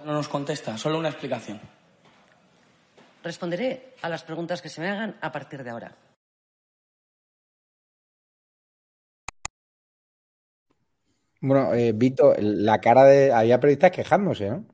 No nos contesta, solo una explicación. Responderé a las preguntas que se me hagan a partir de ahora. Bueno, eh, Vito, la cara de... Había periodistas quejándose, ¿no?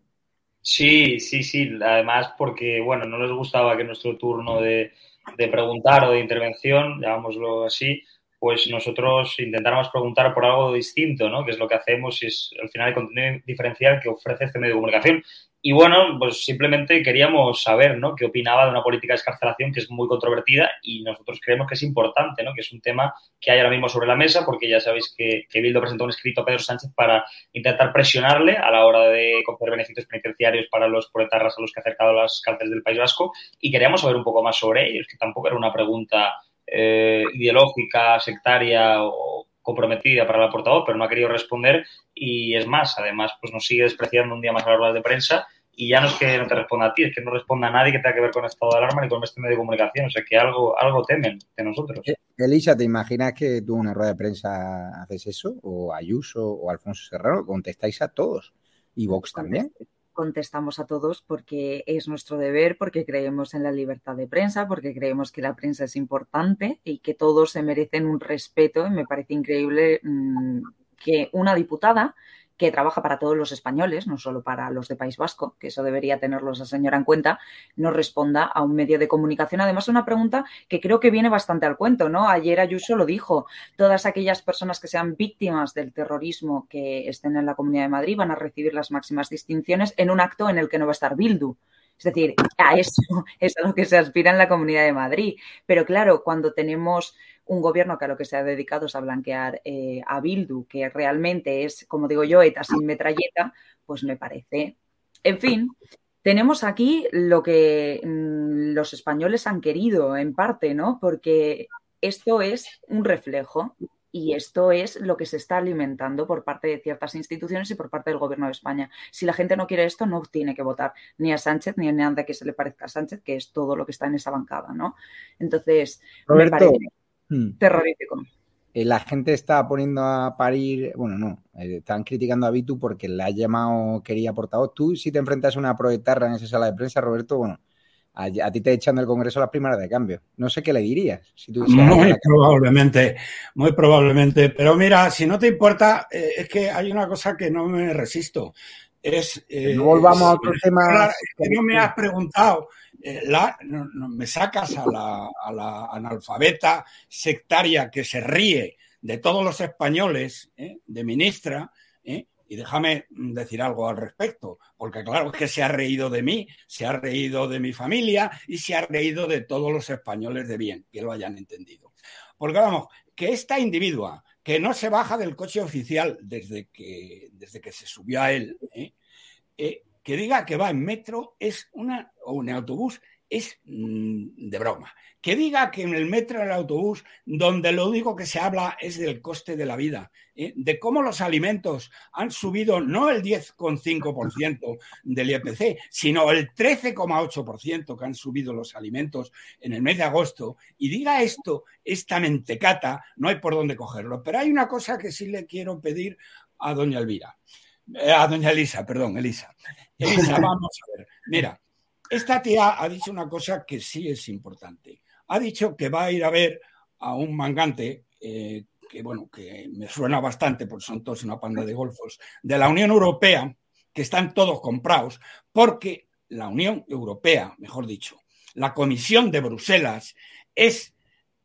Sí, sí, sí. Además, porque, bueno, no les gustaba que nuestro turno de, de preguntar o de intervención, llamámoslo así, pues nosotros intentáramos preguntar por algo distinto, ¿no? Que es lo que hacemos y es al final el contenido diferencial que ofrece este medio de comunicación. Y bueno, pues simplemente queríamos saber, ¿no? Qué opinaba de una política de escarcelación que es muy controvertida y nosotros creemos que es importante, ¿no? Que es un tema que hay ahora mismo sobre la mesa porque ya sabéis que, que Bildo presentó un escrito a Pedro Sánchez para intentar presionarle a la hora de conceder beneficios penitenciarios para los proletarras a los que ha acercado las cárceles del País Vasco y queríamos saber un poco más sobre ellos, que tampoco era una pregunta eh, ideológica, sectaria o comprometida para la portavoz, pero no ha querido responder y es más, además, pues nos sigue despreciando un día más a las ruedas de prensa y ya no es que no te responda a ti, es que no responda a nadie que tenga que ver con estado de alarma ni con este medio de comunicación, o sea que algo, algo temen de nosotros. Eh, Elisa, ¿te imaginas que tú en una rueda de prensa haces eso? O Ayuso o Alfonso Serrano, contestáis a todos. Y Vox también contestamos a todos porque es nuestro deber, porque creemos en la libertad de prensa, porque creemos que la prensa es importante y que todos se merecen un respeto. Me parece increíble mmm, que una diputada que trabaja para todos los españoles, no solo para los de País Vasco, que eso debería tenerlo esa señora en cuenta, nos responda a un medio de comunicación. Además, una pregunta que creo que viene bastante al cuento, ¿no? Ayer Ayuso lo dijo, todas aquellas personas que sean víctimas del terrorismo que estén en la Comunidad de Madrid van a recibir las máximas distinciones en un acto en el que no va a estar Bildu. Es decir, a eso es a lo que se aspira en la Comunidad de Madrid. Pero claro, cuando tenemos un gobierno que a lo que se ha dedicado es a blanquear eh, a Bildu, que realmente es, como digo yo, ETA sin metralleta, pues me parece. En fin, tenemos aquí lo que mmm, los españoles han querido, en parte, ¿no? Porque esto es un reflejo y esto es lo que se está alimentando por parte de ciertas instituciones y por parte del Gobierno de España. Si la gente no quiere esto, no tiene que votar ni a Sánchez ni a nada que se le parezca a Sánchez, que es todo lo que está en esa bancada, ¿no? Entonces, Roberto, me parece hmm. terrorífico. Eh, la gente está poniendo a parir, bueno, no, eh, están criticando a Vitu porque le ha llamado quería portavoz. Tú, si te enfrentas a una proetarra en esa sala de prensa, Roberto, bueno, a, a, ti te echan del Congreso las primeras de cambio. No sé qué le dirías. Si tú muy probablemente, muy probablemente. Pero mira, si no te importa, eh, es que hay una cosa que no me resisto. Es, eh, no volvamos es, a otro tema. Es que no me has preguntado. Eh, la, me sacas a la, analfabeta sectaria que se ríe de todos los españoles, ¿eh? de ministra, ¿eh? Y déjame decir algo al respecto, porque claro que se ha reído de mí, se ha reído de mi familia y se ha reído de todos los españoles de bien, que lo hayan entendido. Porque vamos, que esta individua que no se baja del coche oficial desde que, desde que se subió a él. Eh, que diga que va en metro es una, o en autobús es mmm, de broma. Que diga que en el metro, en el autobús, donde lo único que se habla es del coste de la vida, ¿eh? de cómo los alimentos han subido no el 10,5% del IPC, sino el 13,8% que han subido los alimentos en el mes de agosto, y diga esto, esta mentecata, no hay por dónde cogerlo. Pero hay una cosa que sí le quiero pedir a doña Elvira, eh, a doña Elisa, perdón, Elisa. Elisa, vamos a ver. Mira, esta tía ha dicho una cosa que sí es importante. Ha dicho que va a ir a ver a un mangante, eh, que bueno, que me suena bastante, porque son todos una panda de golfos, de la Unión Europea, que están todos comprados, porque la Unión Europea, mejor dicho, la Comisión de Bruselas es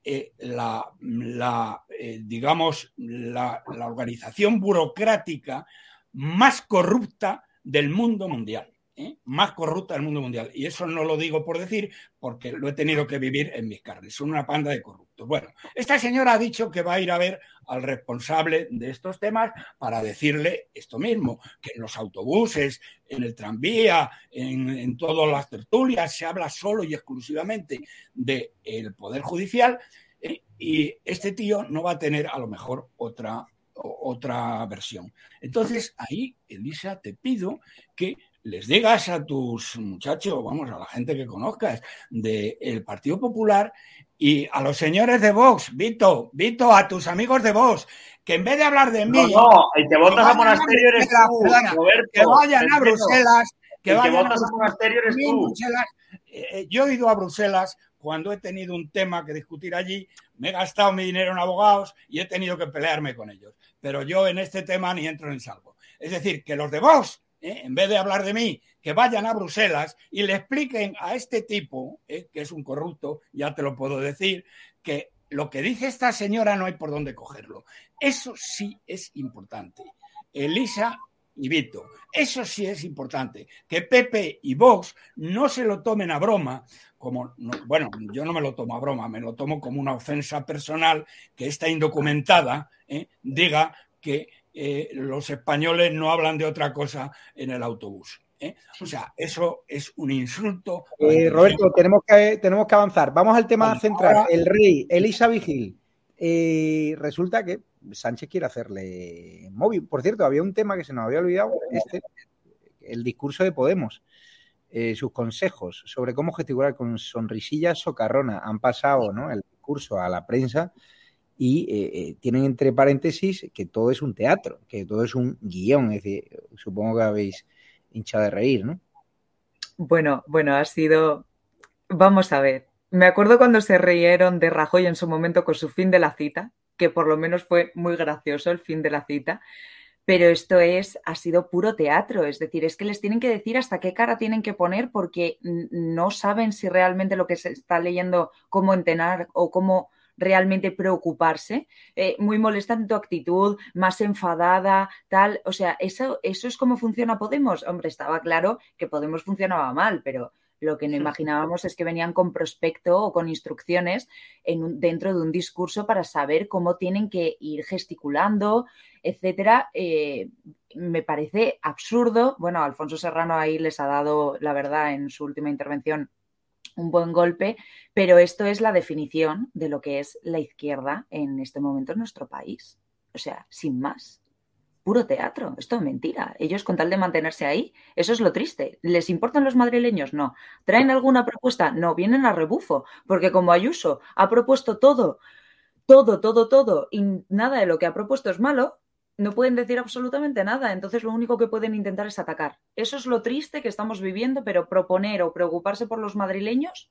eh, la, la eh, digamos, la, la organización burocrática más corrupta del mundo mundial. ¿eh? más corrupta del mundo mundial. Y eso no lo digo por decir, porque lo he tenido que vivir en mis carnes. Son una panda de corruptos. Bueno, esta señora ha dicho que va a ir a ver al responsable de estos temas para decirle esto mismo, que en los autobuses, en el tranvía, en, todas las tertulias, se habla solo y exclusivamente del de Poder Judicial. ¿eh? Y este tío no va a tener a lo mejor otra otra versión. Entonces, ahí, Elisa, te pido que les digas a tus muchachos, vamos, a la gente que conozcas del de Partido Popular y a los señores de Vox, Vito, Vito, a tus amigos de Vox, que en vez de hablar de mí. No, no, el que votas a monasterio eres tú, Roberto, Que vayan a Bruselas. Que el vayan votas a monasterio eres tú. Bruselas, eh, yo he ido a Bruselas cuando he tenido un tema que discutir allí, me he gastado mi dinero en abogados y he tenido que pelearme con ellos. Pero yo en este tema ni entro ni salgo. Es decir, que los de Vox, ¿eh? en vez de hablar de mí, que vayan a Bruselas y le expliquen a este tipo, ¿eh? que es un corrupto, ya te lo puedo decir, que lo que dice esta señora no hay por dónde cogerlo. Eso sí es importante. Elisa y Vito. Eso sí es importante, que Pepe y Vox no se lo tomen a broma, como, bueno, yo no me lo tomo a broma, me lo tomo como una ofensa personal que esta indocumentada ¿eh? diga que eh, los españoles no hablan de otra cosa en el autobús. ¿eh? O sea, eso es un insulto. Roberto, tenemos que, tenemos que avanzar. Vamos al tema central. El rey, Elisa Vigil. resulta que Sánchez quiere hacerle móvil. Por cierto, había un tema que se nos había olvidado, este, el discurso de Podemos. Eh, sus consejos sobre cómo gesticular con sonrisillas socarrona han pasado ¿no? el discurso a la prensa y eh, eh, tienen entre paréntesis que todo es un teatro, que todo es un guion. Es decir, supongo que habéis hinchado de reír, ¿no? Bueno, bueno, ha sido. Vamos a ver. Me acuerdo cuando se rieron de Rajoy en su momento con su fin de la cita, que por lo menos fue muy gracioso el fin de la cita. Pero esto es, ha sido puro teatro, es decir, es que les tienen que decir hasta qué cara tienen que poner porque no saben si realmente lo que se está leyendo, cómo entenar o cómo realmente preocuparse, eh, muy molesta en tu actitud, más enfadada, tal. O sea, eso, eso es como funciona Podemos. Hombre, estaba claro que Podemos funcionaba mal, pero lo que no imaginábamos es que venían con prospecto o con instrucciones en dentro de un discurso para saber cómo tienen que ir gesticulando, etcétera. Eh, me parece absurdo. Bueno, Alfonso Serrano ahí les ha dado, la verdad, en su última intervención un buen golpe, pero esto es la definición de lo que es la izquierda en este momento en nuestro país. O sea, sin más puro teatro, esto es mentira. Ellos con tal de mantenerse ahí, eso es lo triste. ¿Les importan los madrileños? No. ¿Traen alguna propuesta? No, vienen a rebufo, porque como Ayuso ha propuesto todo, todo, todo, todo, y nada de lo que ha propuesto es malo, no pueden decir absolutamente nada. Entonces lo único que pueden intentar es atacar. Eso es lo triste que estamos viviendo, pero proponer o preocuparse por los madrileños,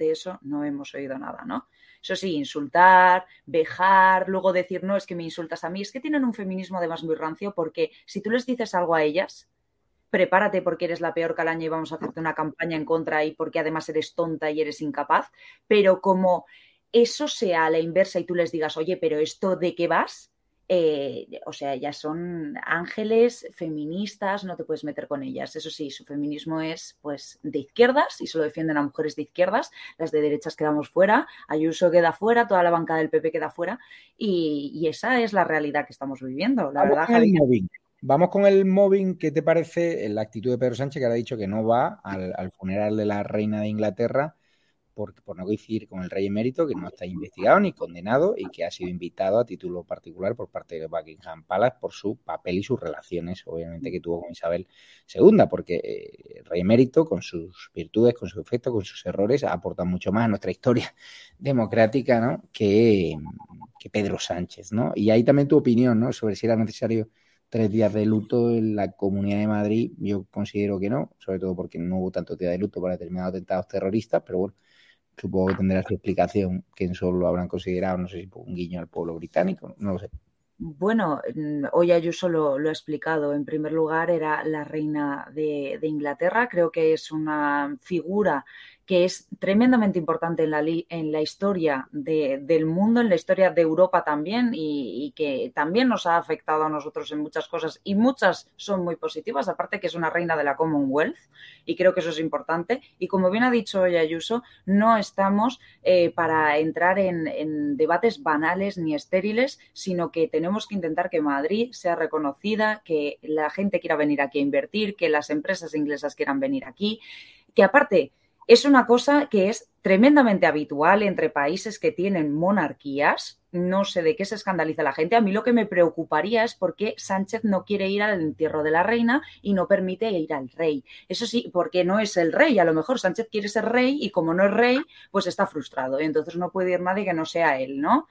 de eso no hemos oído nada, ¿no? Eso sí, insultar, vejar, luego decir, no, es que me insultas a mí. Es que tienen un feminismo además muy rancio porque si tú les dices algo a ellas, prepárate porque eres la peor calaña y vamos a hacerte una campaña en contra y porque además eres tonta y eres incapaz, pero como eso sea a la inversa y tú les digas, oye, pero esto de qué vas, eh, o sea, ellas son ángeles, feministas, no te puedes meter con ellas. Eso sí, su feminismo es pues de izquierdas y solo defienden a mujeres de izquierdas, las de derechas quedamos fuera, Ayuso queda fuera, toda la bancada del PP queda fuera y, esa es la realidad que estamos viviendo. La Vamos verdad, con el mobbing. Vamos con el mobbing. ¿Qué te parece la actitud de Pedro Sánchez que ha dicho que no va al funeral de la reina de Inglaterra? Por, por no coincidir con el rey emérito, que no está investigado ni condenado y que ha sido invitado a título particular por parte de Buckingham Palace por su papel y sus relaciones, obviamente, que tuvo con Isabel II, porque eh, el rey emérito, con sus virtudes, con sus efectos, con sus errores, aporta mucho más a nuestra historia democrática ¿no? que, que Pedro Sánchez. ¿no? Y ahí también tu opinión ¿no? sobre si era necesario tres días de luto en la Comunidad de Madrid, yo considero que no, sobre todo porque no hubo tanto día de luto para determinados atentados terroristas, pero bueno, Supongo que tendrá su explicación, que solo lo habrán considerado, no sé si un guiño al pueblo británico, no lo sé. Bueno, mm, hoy Ayuso lo, lo, ha explicado. En primer lugar, era la reina de, Inglaterra. Creo que es una figura que es tremendamente importante en la, en la historia de, del mundo, en la historia de Europa también, y, y, que también nos ha afectado a nosotros en muchas cosas, y muchas son muy positivas, aparte que es una reina de la Commonwealth, y creo que eso es importante. Y como bien ha dicho hoy Ayuso, no estamos eh, para entrar en, en debates banales ni estériles, sino que tenemos que intentar que Madrid sea reconocida, que la gente quiera venir aquí a invertir, que las empresas inglesas quieran venir aquí, que aparte es una cosa que es tremendamente habitual entre países que tienen monarquías. No sé de qué se escandaliza la gente. A mí lo que me preocuparía es por qué Sánchez no quiere ir al entierro de la reina y no permite ir al rey. Eso sí, porque no es el rey. A lo mejor Sánchez quiere ser rey y como no es rey, pues está frustrado. Entonces no puede ir nadie que no sea él, ¿no?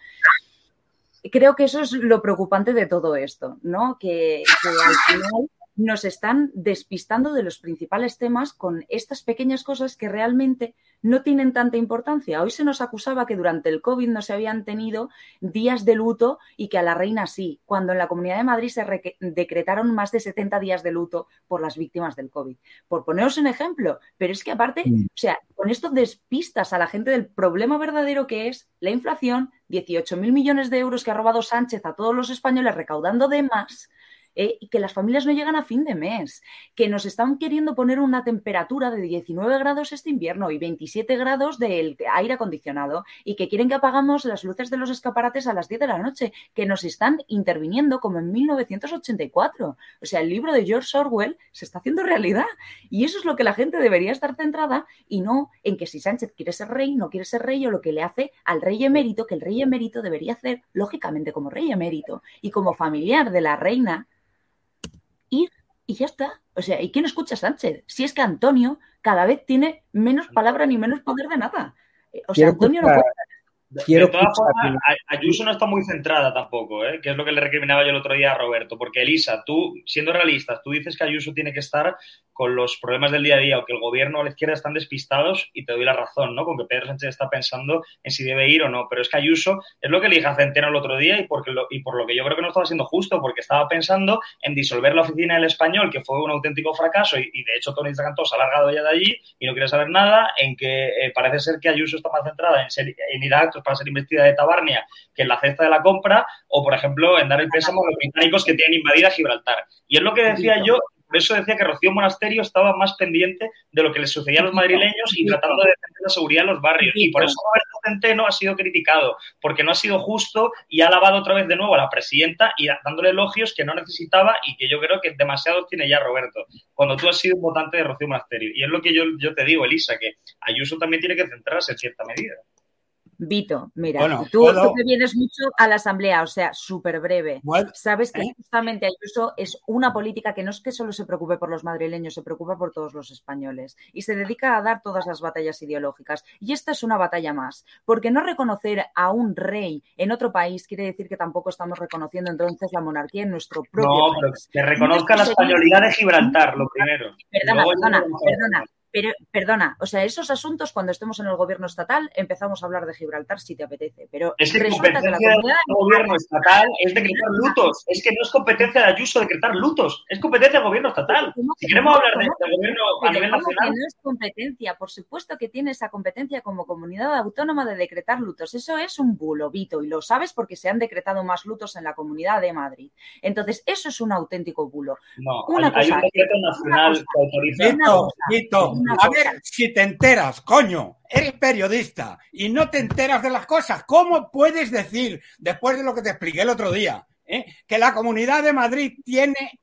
Creo que eso es lo preocupante de todo esto, ¿no? Que, que al final nos están despistando de los principales temas con estas pequeñas cosas que realmente no tienen tanta importancia. Hoy se nos acusaba que durante el COVID no se habían tenido días de luto y que a la reina sí, cuando en la Comunidad de Madrid se decretaron más de 70 días de luto por las víctimas del COVID. Por poneros un ejemplo, pero es que aparte, o sea, con esto despistas a la gente del problema verdadero que es la inflación, 18.000 millones de euros que ha robado Sánchez a todos los españoles recaudando de más eh, y que las familias no llegan a fin de mes, que nos están queriendo poner una temperatura de 19 grados este invierno y 27 grados del aire acondicionado y que quieren que apagamos las luces de los escaparates a las 10 de la noche, que nos están interviniendo como en 1984. O sea, el libro de George Orwell se está haciendo realidad y eso es lo que la gente debería estar centrada y no en que si Sánchez quiere ser rey, no quiere ser rey o lo que le hace al rey emérito, que el rey emérito debería hacer lógicamente como rey emérito y como familiar de la reina ir y ya está. O sea, ¿y quién escucha a Sánchez? Si es que Antonio cada vez tiene menos palabra ni menos poder de nada. Eh, o sea, Antonio no puede de, todas formas, Ayuso no está muy centrada tampoco, ¿eh? que es lo que le recriminaba yo el otro día a Roberto, porque Elisa, tú, siendo realistas, tú dices que Ayuso tiene que estar con los problemas del día a día o que el gobierno o la izquierda están despistados y te doy la razón, ¿no? Con que Pedro Sánchez está pensando en si debe ir o no, pero es que Ayuso es lo que le dije a Centeno el otro día y, porque y por lo que yo creo que no estaba siendo justo, porque estaba pensando en disolver la oficina del español, que fue un auténtico fracaso y, de hecho Tony Cantó se ha largado ya de allí y no quiere saber nada, en que eh, parece ser que Ayuso está más centrada en, ser, en ir a para ser investida de Tabarnia que en la cesta de la compra, o por ejemplo en dar el pésamo a los británicos que tienen invadida Gibraltar. Y es lo que decía yo, por eso decía que Rocío Monasterio estaba más pendiente de lo que les sucedía a los madrileños y tratando de defender la seguridad en los barrios. Y por eso Roberto Centeno ha sido criticado, porque no ha sido justo y ha alabado otra vez de nuevo a la presidenta y dándole elogios que no necesitaba y que yo creo que demasiados tiene ya Roberto, cuando tú has sido un votante de Rocío Monasterio. Y es lo que yo, yo te digo, Elisa, que Ayuso también tiene que centrarse en cierta medida. Vito, mira, tú, que vienes mucho a la asamblea, o sea, súper breve. Sabes que ¿eh? justamente Ayuso es una política que no es que solo se preocupe por los madrileños, se preocupa por todos los españoles y se dedica a dar todas las batallas ideológicas. Y esta es una batalla más, porque no reconocer a un rey en otro país quiere decir que tampoco estamos reconociendo entonces la monarquía en nuestro propio país. que reconozca la españolidad de Gibraltar, lo primero. Perdona, perdona, perdona. Pero, perdona, o sea, esos asuntos cuando estemos en el gobierno estatal empezamos a hablar de Gibraltar si te apetece, pero es que competencia del gobierno estatal es decretar lutos, es que no es competencia de Ayuso decretar lutos, es competencia del gobierno estatal. Si queremos hablar de, del gobierno a nivel nacional... no es competencia, por supuesto que tiene esa competencia como comunidad autónoma de decretar lutos, eso es un bulo, Vito, y lo sabes porque se han decretado más lutos en la comunidad de Madrid. Entonces, eso es un auténtico bulo. No, hay, un decreto nacional que autoriza... A ver si te enteras, coño. Eres periodista y no te enteras de las cosas. ¿Cómo puedes decir, después de lo que te expliqué el otro día, eh, que la Comunidad de Madrid tiene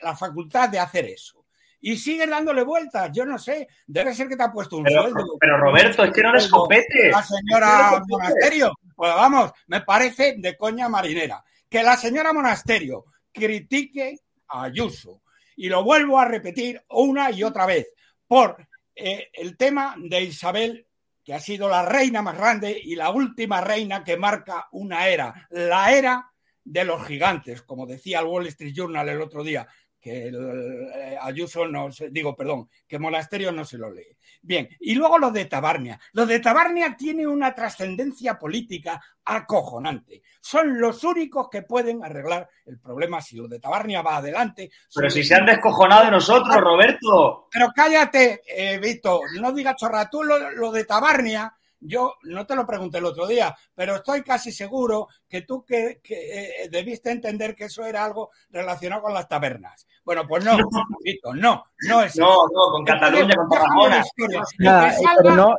la facultad de hacer eso? y sigues dándole vueltas. Yo no sé, debe ser que te ha puesto un pero, sueldo. Pero Roberto, es que no les compete. La señora Monasterio, pues vamos, me parece de coña marinera. Que la señora Monasterio critique a Ayuso. Y lo vuelvo a repetir una y otra vez por eh, el tema de Isabel, que ha sido la reina más grande y la última reina que marca una era, la era de los gigantes, como decía el Wall Street Journal el otro día, que el, eh, Ayuso no se, digo, perdón, que Monasterio no se lo lee. Bien, y luego lo de Tabarnia. Lo de Tabarnia tiene una trascendencia política acojonante. Son los únicos que pueden arreglar el problema si lo de Tabarnia va adelante. Pero si se han descojonado de nosotros, Roberto. Pero cállate, eh, Vito, no digas chorra. Tú lo de Tabarnia yo no te lo pregunté el otro día, pero estoy casi seguro que tú que, eh, debiste entender que eso era algo relacionado con las tabernas. Bueno, pues no, no, no, es No, no, con Cataluña, con Tarragona.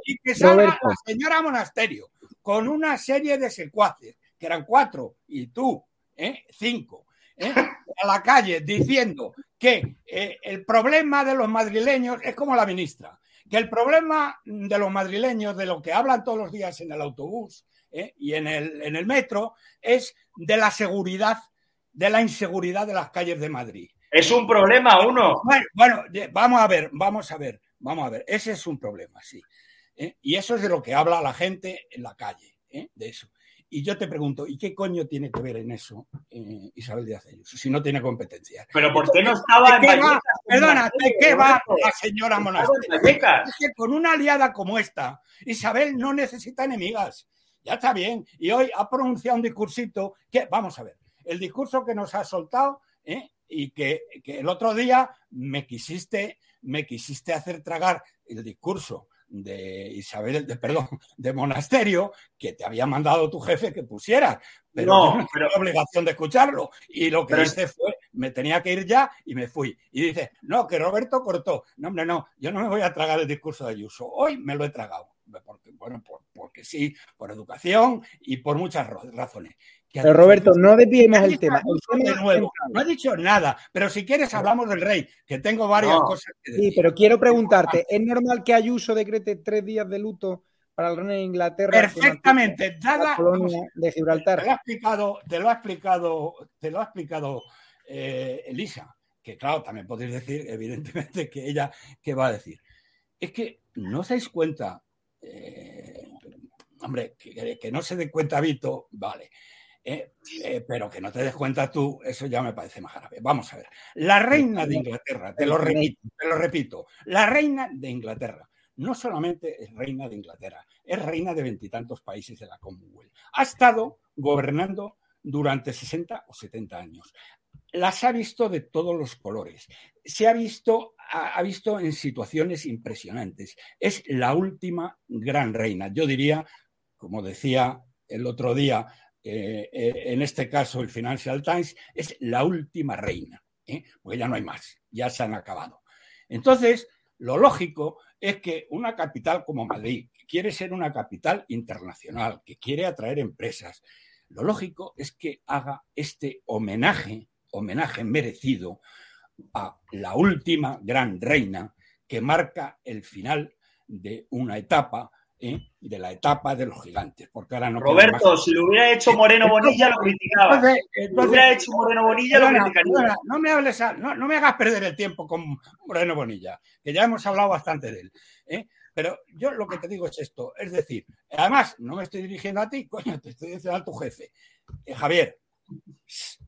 Y que salga, la señora Monasterio con una serie de secuaces, que eran cuatro, y tú, ¿eh? cinco, ¿eh? a la calle diciendo que el problema de los madrileños es como la ministra que el problema de los madrileños, de lo que hablan todos los días en el autobús ¿eh? y en el, en el metro, es de la seguridad, de la inseguridad de las calles de Madrid. Es un problema uno. Bueno, vamos a ver, vamos a ver, vamos a ver. Ese es un problema, sí. ¿eh? Y eso es de lo que habla la gente en la calle, ¿eh? de eso. Y yo te pregunto, ¿y qué coño tiene que ver en eso eh, Isabel Díaz Ayuso si no tiene competencia? Pero ¿por qué no estaba en Vallecas? Perdona, ¿de qué va la señora Monasterio? Es que con una aliada como esta, Isabel no necesita enemigas. Ya está bien. Y hoy ha pronunciado un discursito que, vamos a ver, el discurso que nos ha soltado ¿eh? y que, que, el otro día me quisiste, me quisiste hacer tragar el discurso de Isabel, de, perdón, de monasterio que te había mandado tu jefe que pusieras, pero no, no tenía obligación de escucharlo. Y lo que pero hice fue, me tenía que ir ya y me fui. Y dice, no, que Roberto cortó. No, hombre, no, yo no me voy a tragar el discurso de Ayuso. Hoy me lo he tragado. Porque, bueno, por, porque sí, por educación y por muchas razones. Pero Roberto, no desviemos el tema. El tema de nuevo. No ha dicho nada, pero si quieres hablamos del rey, que tengo varias no. cosas que decir. Sí, pero quiero preguntarte, ¿es normal que Ayuso decrete tres días de luto para el reino de Inglaterra? Perfectamente, dada colonia de Gibraltar. Te lo ha explicado, te lo ha explicado, te lo ha explicado eh, Elisa, que claro, también podéis decir, evidentemente, que ella, ¿qué va a decir? Es que no os dais cuenta, eh, hombre, que, que, no se dé cuenta Vito, vale. Eh, eh, pero que no te des cuenta tú, eso ya me parece más grave. Vamos a ver. La reina de Inglaterra, te lo repito, te lo repito, la reina de Inglaterra no solamente es reina de Inglaterra, es reina de veintitantos países de la Commonwealth. Ha estado gobernando durante 60 o 70 años. Las ha visto de todos los colores. Se ha visto, ha, ha visto en situaciones impresionantes. Es la última gran reina. Yo diría, como decía el otro día eh, eh, en este caso el Financial Times, es la última reina, ¿eh? porque ya no hay más, ya se han acabado. Entonces, lo lógico es que una capital como Madrid, que quiere ser una capital internacional, que quiere atraer empresas, lo lógico es que haga este homenaje, homenaje merecido a la última gran reina que marca el final de una etapa ¿eh? de la etapa de los gigantes. Porque ahora no Roberto, si lo hubiera hecho Moreno Bonilla, lo criticaba. Entonces, entonces, lo hubiera hecho Moreno Bonilla, lo criticaría. No me, hables a, no, no, me hagas perder el tiempo con Moreno Bonilla, que ya hemos hablado bastante de él. ¿eh? Pero yo lo que te digo es esto, es decir, además, no me estoy dirigiendo a ti, coño, te estoy diciendo a tu jefe. Eh, Javier,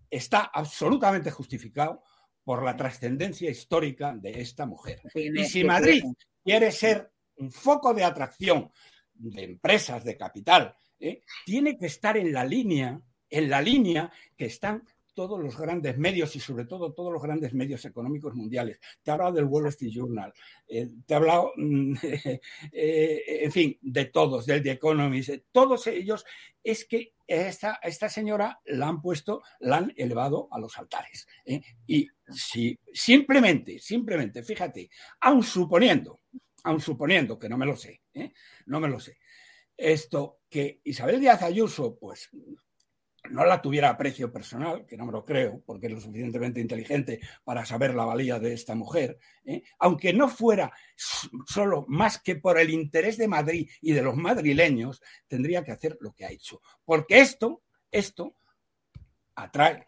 está absolutamente justificado por la trascendencia histórica de esta mujer. Y si Madrid quiere ser un foco de atracción de empresas, de capital, ¿eh? tiene que estar en la línea, en la línea que están todos los grandes medios y sobre todo todos los grandes medios económicos mundiales. Te he hablado del Wall Street Journal, eh, te he hablado, eh, en fin, de todos, del The Economist, todos ellos, es que esta, esta señora la han puesto, la han elevado a los altares. Y si simplemente, simplemente, fíjate, aun suponiendo aun suponiendo que no me lo sé, ¿eh? no me lo sé, esto que Isabel Díaz Ayuso, pues no la tuviera aprecio personal, que no me lo creo, porque es lo suficientemente inteligente para saber la valía de esta mujer, ¿eh? aunque no fuera solo más que por el interés de Madrid y de los madrileños, tendría que hacer lo que ha hecho. Porque esto, esto atrae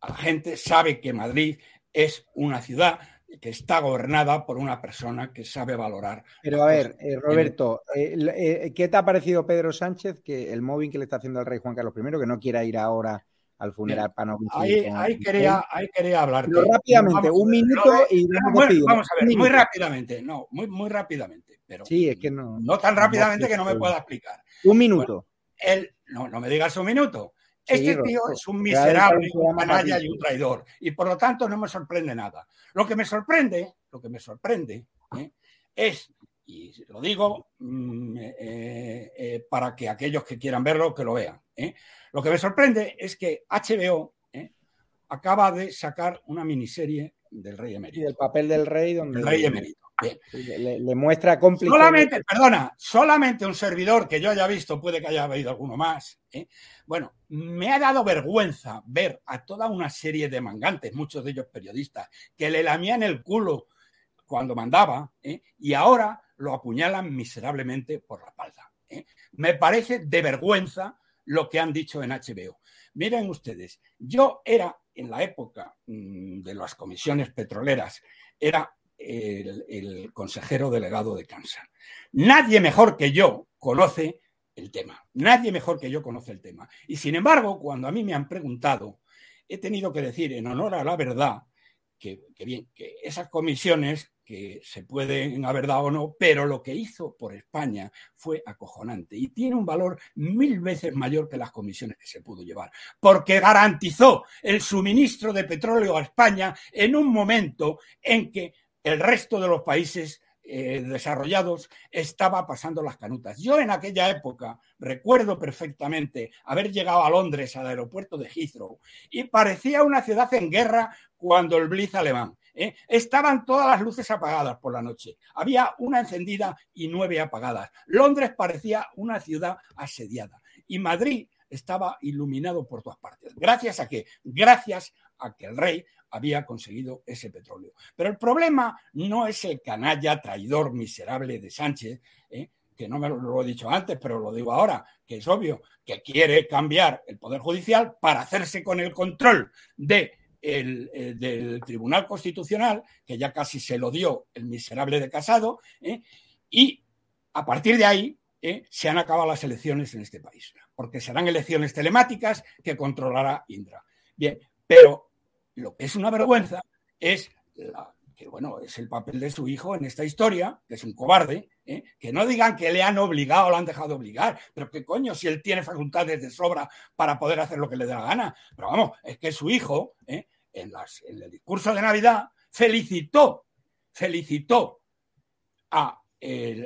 a la gente, sabe que Madrid es una ciudad que está gobernada por una persona que sabe valorar. Pero a ver, eh, Roberto, eh, eh, ¿qué te ha parecido Pedro Sánchez que el móvil que le está haciendo al rey Juan Carlos I, que no quiera ir ahora al funeral para no ahí, ahí, quería, ahí quería hablar. rápidamente, un minuto y bueno, vamos a ver, muy rápidamente, no, muy, muy rápidamente. Pero sí, es que no. No tan rápidamente que no me pueda explicar. Un minuto. Bueno, él, no, no me digas un minuto. Este tío es un miserable, un canalla y un traidor. Y por lo tanto no me sorprende nada. Lo que me sorprende, lo que me sorprende ¿eh? es, y lo digo mm, eh, eh, para que aquellos que quieran verlo, que lo vean. Lo que me sorprende es que HBO acaba de sacar una miniserie del rey emérito. Y el papel del rey donde... El rey emérito. Le, le, muestra cómplice. Solamente, perdona, solamente un servidor que yo haya visto, puede que haya habido alguno más. ¿eh? Bueno, me ha dado vergüenza ver a toda una serie de mangantes, muchos de ellos periodistas, que le lamían el culo cuando mandaba ¿eh? y ahora lo apuñalan miserablemente por la espalda. ¿eh? Me parece de vergüenza lo que han dicho en HBO. Miren ustedes, yo era en la época mmm, de las comisiones petroleras, era el, el, consejero delegado de Kansas. Nadie mejor que yo conoce el tema. Nadie mejor que yo conoce el tema. Y sin embargo, cuando a mí me han preguntado, he tenido que decir en honor a la verdad que, bien, que esas comisiones que se pueden haber dado o no, pero lo que hizo por España fue acojonante y tiene un valor mil veces mayor que las comisiones que se pudo llevar, porque garantizó el suministro de petróleo a España en un momento en que el resto de los países eh, desarrollados estaba pasando las canutas. Yo en aquella época recuerdo perfectamente haber llegado a Londres, al aeropuerto de Heathrow, y parecía una ciudad en guerra cuando el Blitz alemán. ¿eh? Estaban todas las luces apagadas por la noche. Había una encendida y nueve apagadas. Londres parecía una ciudad asediada. Y Madrid estaba iluminado por todas partes. ¿Gracias a qué? Gracias a que el rey había conseguido ese petróleo. Pero el problema no es el canalla, traidor, miserable de Sánchez, ¿eh? que no me lo, he dicho antes, pero lo digo ahora, que es obvio que quiere cambiar el Poder Judicial para hacerse con el control de eh, del Tribunal Constitucional, que ya casi se lo dio el miserable de Casado, ¿eh? y a partir de ahí se han acabado las elecciones en este país, porque serán elecciones telemáticas que controlará Indra. Bien, pero lo que es una vergüenza es que, bueno, es el papel de su hijo en esta historia, que es un cobarde, ¿eh? que no digan que le han obligado o lo han dejado obligar, pero que coño, si él tiene facultades de sobra para poder hacer lo que le dé la gana. Pero vamos, es que su hijo, ¿eh? en, el discurso de Navidad, felicitó, felicitó a,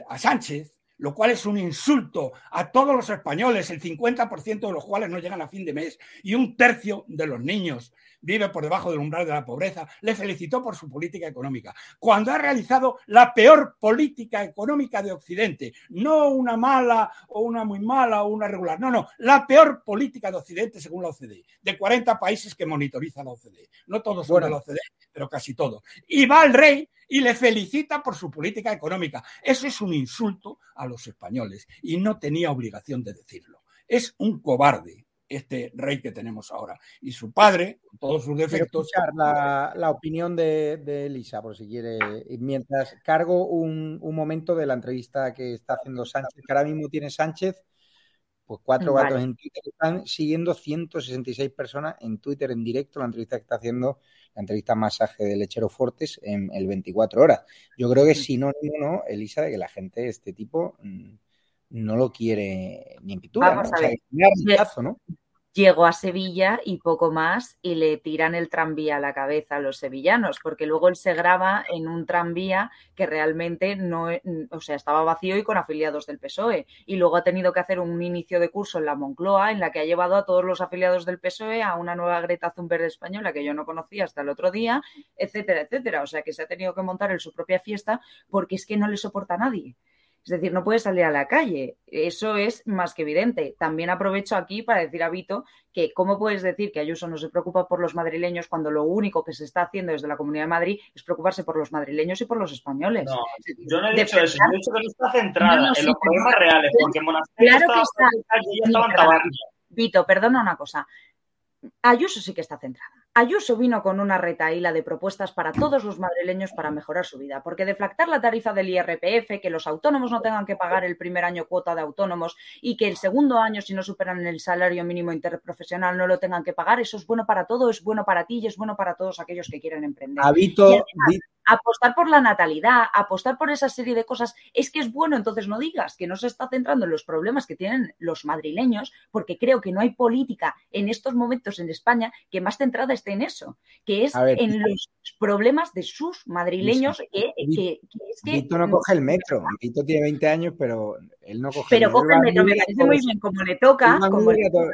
a Sánchez lo cual es un insulto a todos los españoles, el 50% de los cuales no llegan a fin de mes y un tercio de los niños vive por debajo del umbral de la pobreza, le felicitó por su política económica, cuando ha realizado la peor política económica de Occidente, no una mala o una muy mala o una regular, no, no, la peor política de Occidente según la OCDE, de 40 países que monitoriza la OCDE. No todos son de la OCDE, pero casi todos. Y va el rey y le felicita por su política económica. Eso es un insulto a los españoles y no tenía obligación de decirlo. Es un cobarde este rey que tenemos ahora. Y su padre, con todos sus defectos. escuchar la, la opinión de, de, Elisa, por si quiere. Mientras cargo un, un, momento de la entrevista que está haciendo Sánchez, que ahora mismo tiene Sánchez, pues cuatro gatos en Twitter. Están siguiendo 166 personas en Twitter en directo la entrevista que está haciendo la entrevista masaje de Lechero Fortes en el 24 horas. Yo creo que es sinónimo, ¿no, Elisa, de que la gente de este tipo mm, no lo quiere ni en pintura, ¿no? O ¿no? Llegó a Sevilla y poco más y le tiran el tranvía a la cabeza a los sevillanos, porque luego él se graba en un tranvía que realmente no, e, o sea, estaba vacío y con afiliados del PSOE. Y luego ha tenido que hacer un inicio de curso en la Moncloa en la que ha llevado a todos los afiliados del PSOE a una nueva Greta Thunberg española que yo no conocía hasta el otro día, etcétera, etcétera. O sea, que se ha tenido que montar en su propia fiesta porque es que no le soporta a nadie. Es decir, no puede salir a la calle. Eso es más que evidente. También aprovecho aquí para decir a Vito que cómo puedes decir que Ayuso no se preocupa por los madrileños cuando lo único que se está haciendo desde la Comunidad de Madrid es preocuparse por los madrileños y por los españoles. No, yo no he dicho eso. Yo he dicho que no está centrada en los problemas reales, porque Monasterio claro que está. Vito, perdona una cosa. Ayuso sí que está centrada. Ayuso vino con una retaíla de propuestas para todos los madrileños para mejorar su vida, porque deflactar la tarifa del IRPF, que los autónomos no tengan que pagar el primer año cuota de autónomos y que el segundo año, si no superan el salario mínimo interprofesional, no lo tengan que pagar, eso es bueno para todo, es bueno para ti y es bueno para todos aquellos que quieren emprender apostar por la natalidad, apostar por esa serie de cosas, es que es bueno, entonces no digas que no se está centrando en los problemas que tienen los madrileños, porque creo que no hay política en estos momentos en España que más centrada esté en eso, que es en los problemas de sus madrileños. Que, que, es que, Vito no coge el metro, Vito tiene 20 años, pero él no coge pero el metro. Pero coge el metro, me parece muy bien, como le toca, como le toca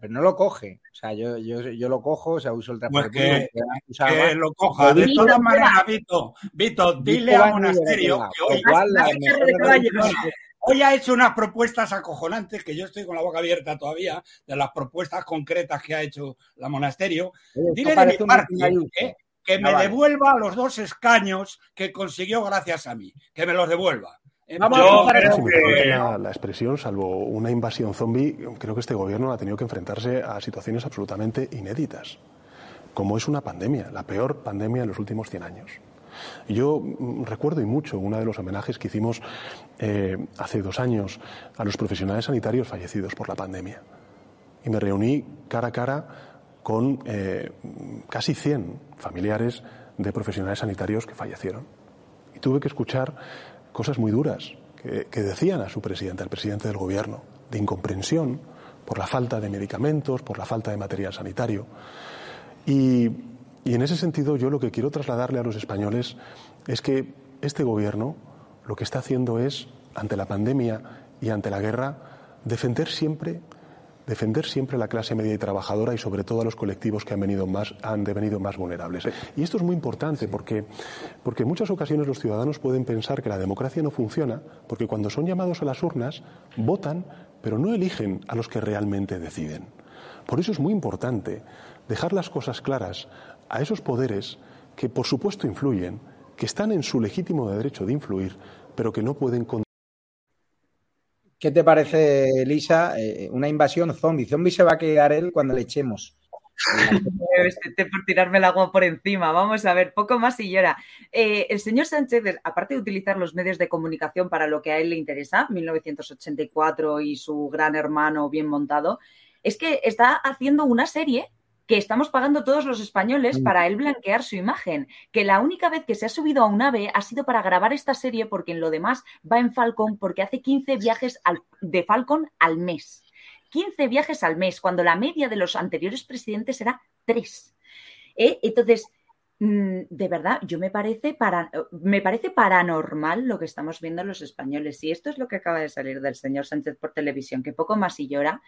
pero no lo coge. O sea, yo, yo, yo lo cojo, o sea, uso el transporte. Pues que, que, lo coja. De todas maneras, Vito, Vito, dile a Monasterio que hoy, hoy ha hecho unas propuestas acojonantes que yo estoy con la boca abierta todavía de las propuestas concretas que ha hecho la Monasterio. dile de mi parte ¿eh? que me devuelva los dos escaños que consiguió gracias a mí. Que me los devuelva. Vamos a que... la, la, expresión, salvo una invasión zombie, creo que este gobierno ha tenido que enfrentarse a situaciones absolutamente inéditas, como es una pandemia, la peor pandemia en los últimos 100 años. Yo mm, recuerdo y mucho uno de los homenajes que hicimos eh, hace dos años a los profesionales sanitarios fallecidos por la pandemia. Y me reuní cara a cara con eh, casi 100 familiares de profesionales sanitarios que fallecieron. Y tuve que escuchar cosas muy duras que, decían a su presidente, al presidente del gobierno, de incomprensión por la falta de medicamentos, por la falta de material sanitario. Y en ese sentido yo lo que quiero trasladarle a los españoles es que este gobierno lo que está haciendo es, ante la pandemia y ante la guerra, defender siempre defender siempre a la clase media y trabajadora y sobre todo a los colectivos que han, venido más, han devenido más vulnerables. Y esto es muy importante porque, porque en muchas ocasiones los ciudadanos pueden pensar que la democracia no funciona porque cuando son llamados a las urnas votan pero no eligen a los que realmente deciden. Por eso es muy importante dejar las cosas claras a esos poderes que, por supuesto, influyen, que están en su legítimo derecho de influir, pero que no pueden. ¿Qué te parece, Lisa? Eh, una invasión zombie. Zombie se va a quedar él cuando le echemos. por tirarme el agua por encima. Vamos a ver, poco más y llora. Eh, el señor Sánchez, aparte de utilizar los medios de comunicación para lo que a él le interesa, 1984 y su gran hermano bien montado, es que está haciendo una serie que estamos pagando todos los españoles mm. para él blanquear su imagen, que la única vez que se ha subido a un ave ha sido para grabar esta serie porque en lo demás va en Falcon porque hace 15 viajes de Falcon al mes. 15 viajes al mes, cuando la media de los anteriores presidentes era 3. ¿Eh? Entonces, de verdad, yo me parece, para, me parece paranormal lo que estamos viendo los españoles. Y esto es lo que acaba de salir del señor Sánchez por televisión, que poco más y llora.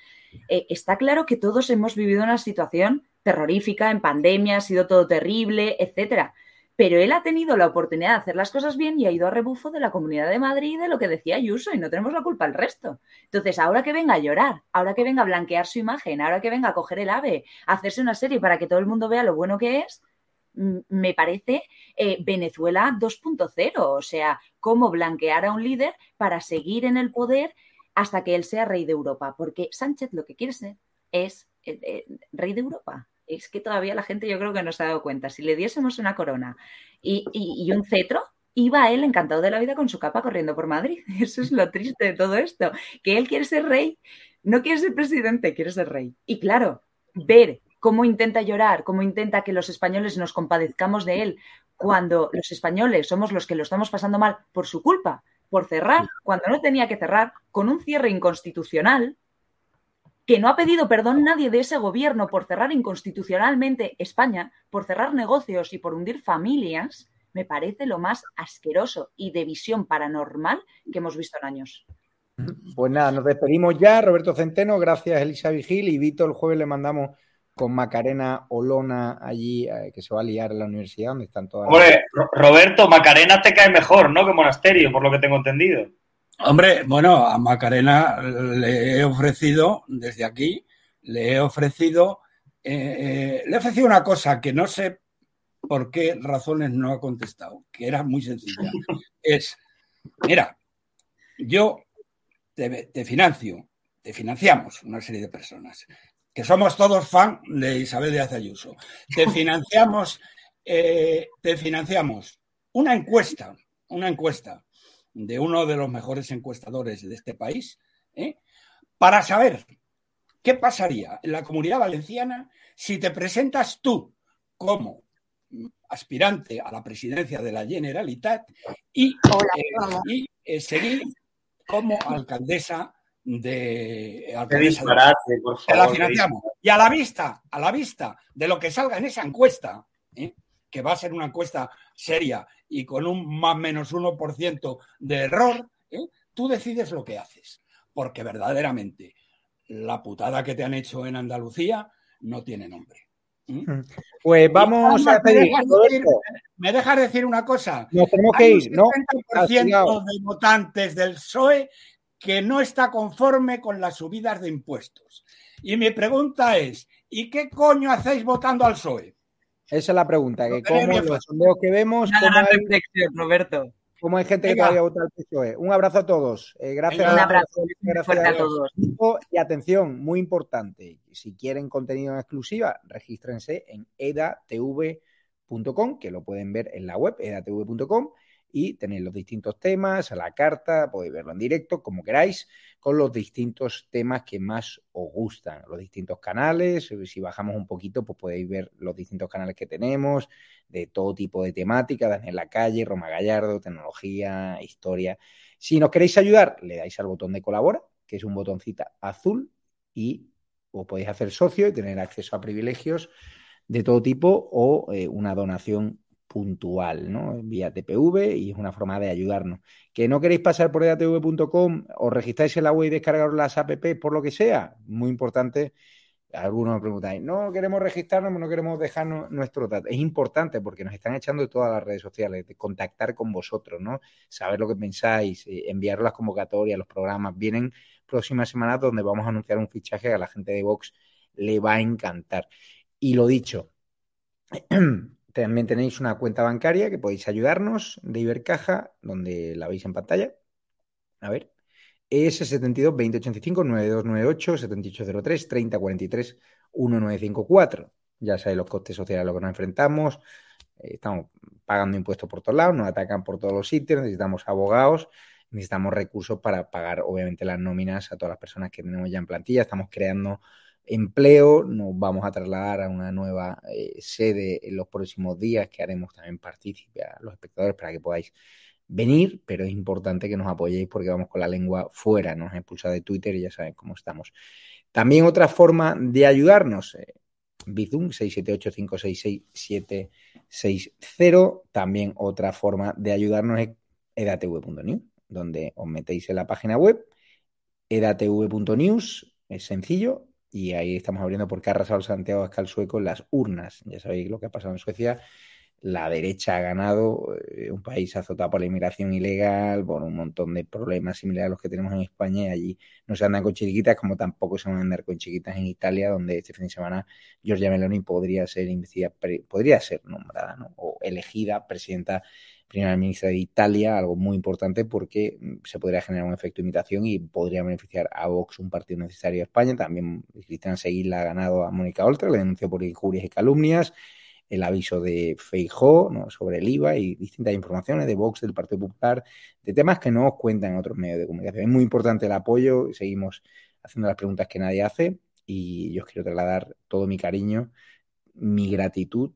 Eh, está claro que todos hemos vivido una situación terrorífica, en pandemia, ha sido todo terrible, etcétera pero él ha tenido la oportunidad de hacer las cosas bien y ha ido a rebufo de la Comunidad de Madrid y de lo que decía Ayuso y no tenemos la culpa al resto. Entonces, ahora que venga a llorar, ahora que venga a blanquear su imagen, ahora que venga a coger el ave, a hacerse una serie para que todo el mundo vea lo bueno que es, me parece eh, Venezuela 2.0, o sea, cómo blanquear a un líder para seguir en el poder hasta que él sea rey de Europa, porque Sánchez lo que quiere ser es eh, eh, rey de Europa es que todavía la gente yo creo que no se ha dado cuenta. Si le diésemos una corona y, un cetro, iba él encantado de la vida con su capa corriendo por Madrid. Eso es lo triste de todo esto, que él quiere ser rey, no quiere ser presidente, quiere ser rey. Y claro, ver cómo intenta llorar, cómo intenta que los españoles nos compadezcamos de él, cuando los españoles somos los que lo estamos pasando mal por su culpa, por cerrar, cuando no tenía que cerrar, con un cierre inconstitucional, que no ha pedido perdón nadie de ese gobierno por cerrar inconstitucionalmente España, por cerrar negocios y por hundir familias, me parece lo más asqueroso y de visión paranormal que hemos visto en años. Pues nada, nos despedimos ya. Roberto Centeno, gracias Elisa Vigil y Vito. El jueves le mandamos con Macarena Olona allí, eh, que se va a liar en la universidad, donde están todas. Hombre, Roberto, Macarena te cae mejor, ¿no? Que Monasterio, por lo que tengo entendido. Hombre, bueno, a Macarena le he ofrecido, desde aquí, le he ofrecido, eh, le he ofrecido una cosa que no sé por qué razones no ha contestado, que era muy sencilla. Es, mira, yo te, financio, te financiamos una serie de personas, que somos todos fan de Isabel de Ayuso. Te financiamos, eh, te financiamos una encuesta, una encuesta de uno de los mejores encuestadores de este país, ¿eh? para saber qué pasaría en la comunidad valenciana si te presentas tú como aspirante a la presidencia de la Generalitat y, eh, eh, seguir como alcaldesa de, alcaldesa la financiamos. Y a la vista, a la vista de lo que salga en esa encuesta, que va a ser una encuesta seria y con un más menos 1% de error, ¿eh? tú decides lo que haces. Porque verdaderamente la putada que te han hecho en Andalucía no tiene nombre. Mm. Pues vamos a pedir. ¿Me dejas decir una cosa? Nos tenemos que ir, ¿no? El de votantes del PSOE que no está conforme con las subidas de impuestos. Y mi pregunta es: ¿y qué coño hacéis votando al PSOE? Esa es la pregunta, que cómo los sondeos que vemos, cómo hay, Roberto. cómo hay gente que todavía vota al PSOE. Un abrazo a todos. Eh, gracias, un abrazo gracias a, todos. Y atención, muy importante, si quieren contenido en exclusiva, regístrense en edatv.com, que lo pueden ver en la web, edatv.com, y tenéis los distintos temas, a la carta, podéis verlo en directo, como queráis, con los distintos temas que más os gustan, los distintos canales, si bajamos un poquito, pues podéis ver los distintos canales que tenemos, de todo tipo de temática, Daniel La Calle, Roma Gallardo, tecnología, historia. Si nos queréis ayudar, le dais al botón de colabora, que es un botoncita azul, y os podéis hacer socio y tener acceso a privilegios de todo tipo o eh, una donación puntual, ¿no? Vía TPV y es una forma de ayudarnos. Que no queréis pasar por edatv.com, o registráis en la web y descargaros las app por lo que sea, muy importante. Algunos me preguntáis, no queremos registrarnos, no queremos dejar nuestro dato. Es importante porque nos están echando de todas las redes sociales, de contactar con vosotros, ¿no? Saber lo que pensáis, eh, enviar las convocatorias, los programas. Vienen próximas semanas donde vamos a anunciar un fichaje que a la gente de Vox le va a encantar. Y lo dicho, también tenéis una cuenta bancaria que podéis ayudarnos de Ibercaja, donde la veis en pantalla. A ver. Es 72 2085 9298 7803 3043 1954. Ya sabéis los costes sociales a los que nos enfrentamos. Eh, estamos pagando impuestos por todos lados, nos atacan por todos los sitios, necesitamos abogados, necesitamos recursos para pagar, obviamente, las nóminas a todas las personas que tenemos ya en plantilla. Estamos creando empleo, nos vamos a trasladar a una nueva eh, sede en los próximos días que haremos también partícipe a los espectadores para que podáis venir, pero es importante que nos apoyéis porque vamos con la lengua fuera, nos ha expulsado de Twitter y ya saben cómo estamos. También otra forma de ayudarnos, eh, Bizum 678-566-760. También otra forma de ayudarnos es edatv.news, donde os metéis en la página web, edatv.news, es sencillo, y ahí estamos abriendo porque ha arrasado Santiago Ascal Sueco las urnas. Ya sabéis lo que ha pasado en Suecia. La derecha ha ganado, eh, un país azotado por la inmigración ilegal, por un montón de problemas similares a los que tenemos en España. Y allí no se andan con chiquitas, como tampoco se van a andar con chiquitas en Italia, donde este fin de semana Giorgia Meloni podría ser podría ser nombrada o elegida presidenta primera ministra de Italia, algo muy importante porque mm, se podría generar un efecto de imitación y podría beneficiar a Vox, un partido necesario a España. También Cristian Seguila ha ganado a Mónica Oltra, le denunció por injurias y calumnias, el aviso de Feijó sobre el IVA y distintas informaciones de Vox, del Partido Popular, de temas que no os cuentan en otros medios de comunicación. Es muy importante el apoyo, seguimos haciendo las preguntas que nadie hace y yo os quiero trasladar todo mi cariño, mi gratitud.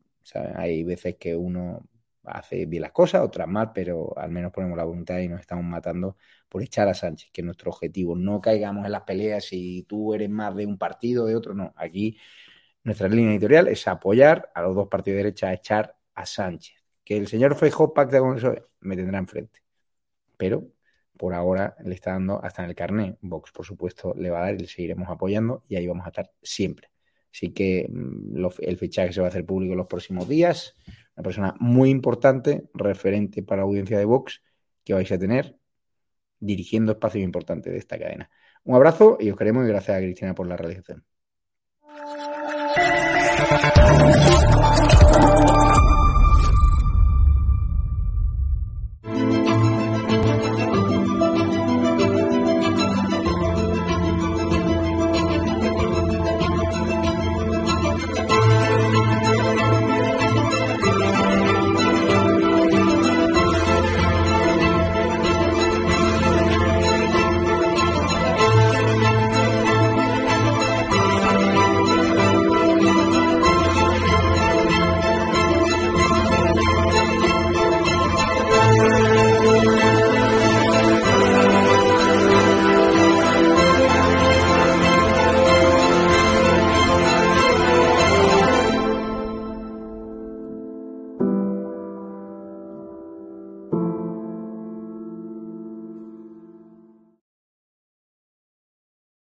hay veces que uno hace bien las cosas, otras mal, pero al menos ponemos la voluntad y nos estamos matando por echar a Sánchez, que es nuestro objetivo. No caigamos en las peleas si tú eres más de un partido o de otro, no. Aquí nuestra línea editorial es apoyar a los dos partidos de derecha a echar a Sánchez. Que el señor Feijóo pacte con eso, me tendrá enfrente. Pero por ahora le está dando hasta en el carnet. Vox, por supuesto, le va a dar y le seguiremos apoyando y ahí vamos a estar siempre. Así que mm, el fichaje se va a hacer público en los próximos días una persona muy importante, referente para la audiencia de Vox, que vais a tener dirigiendo espacios importantes de esta cadena. Un abrazo y os queremos y gracias a Cristina por la realización.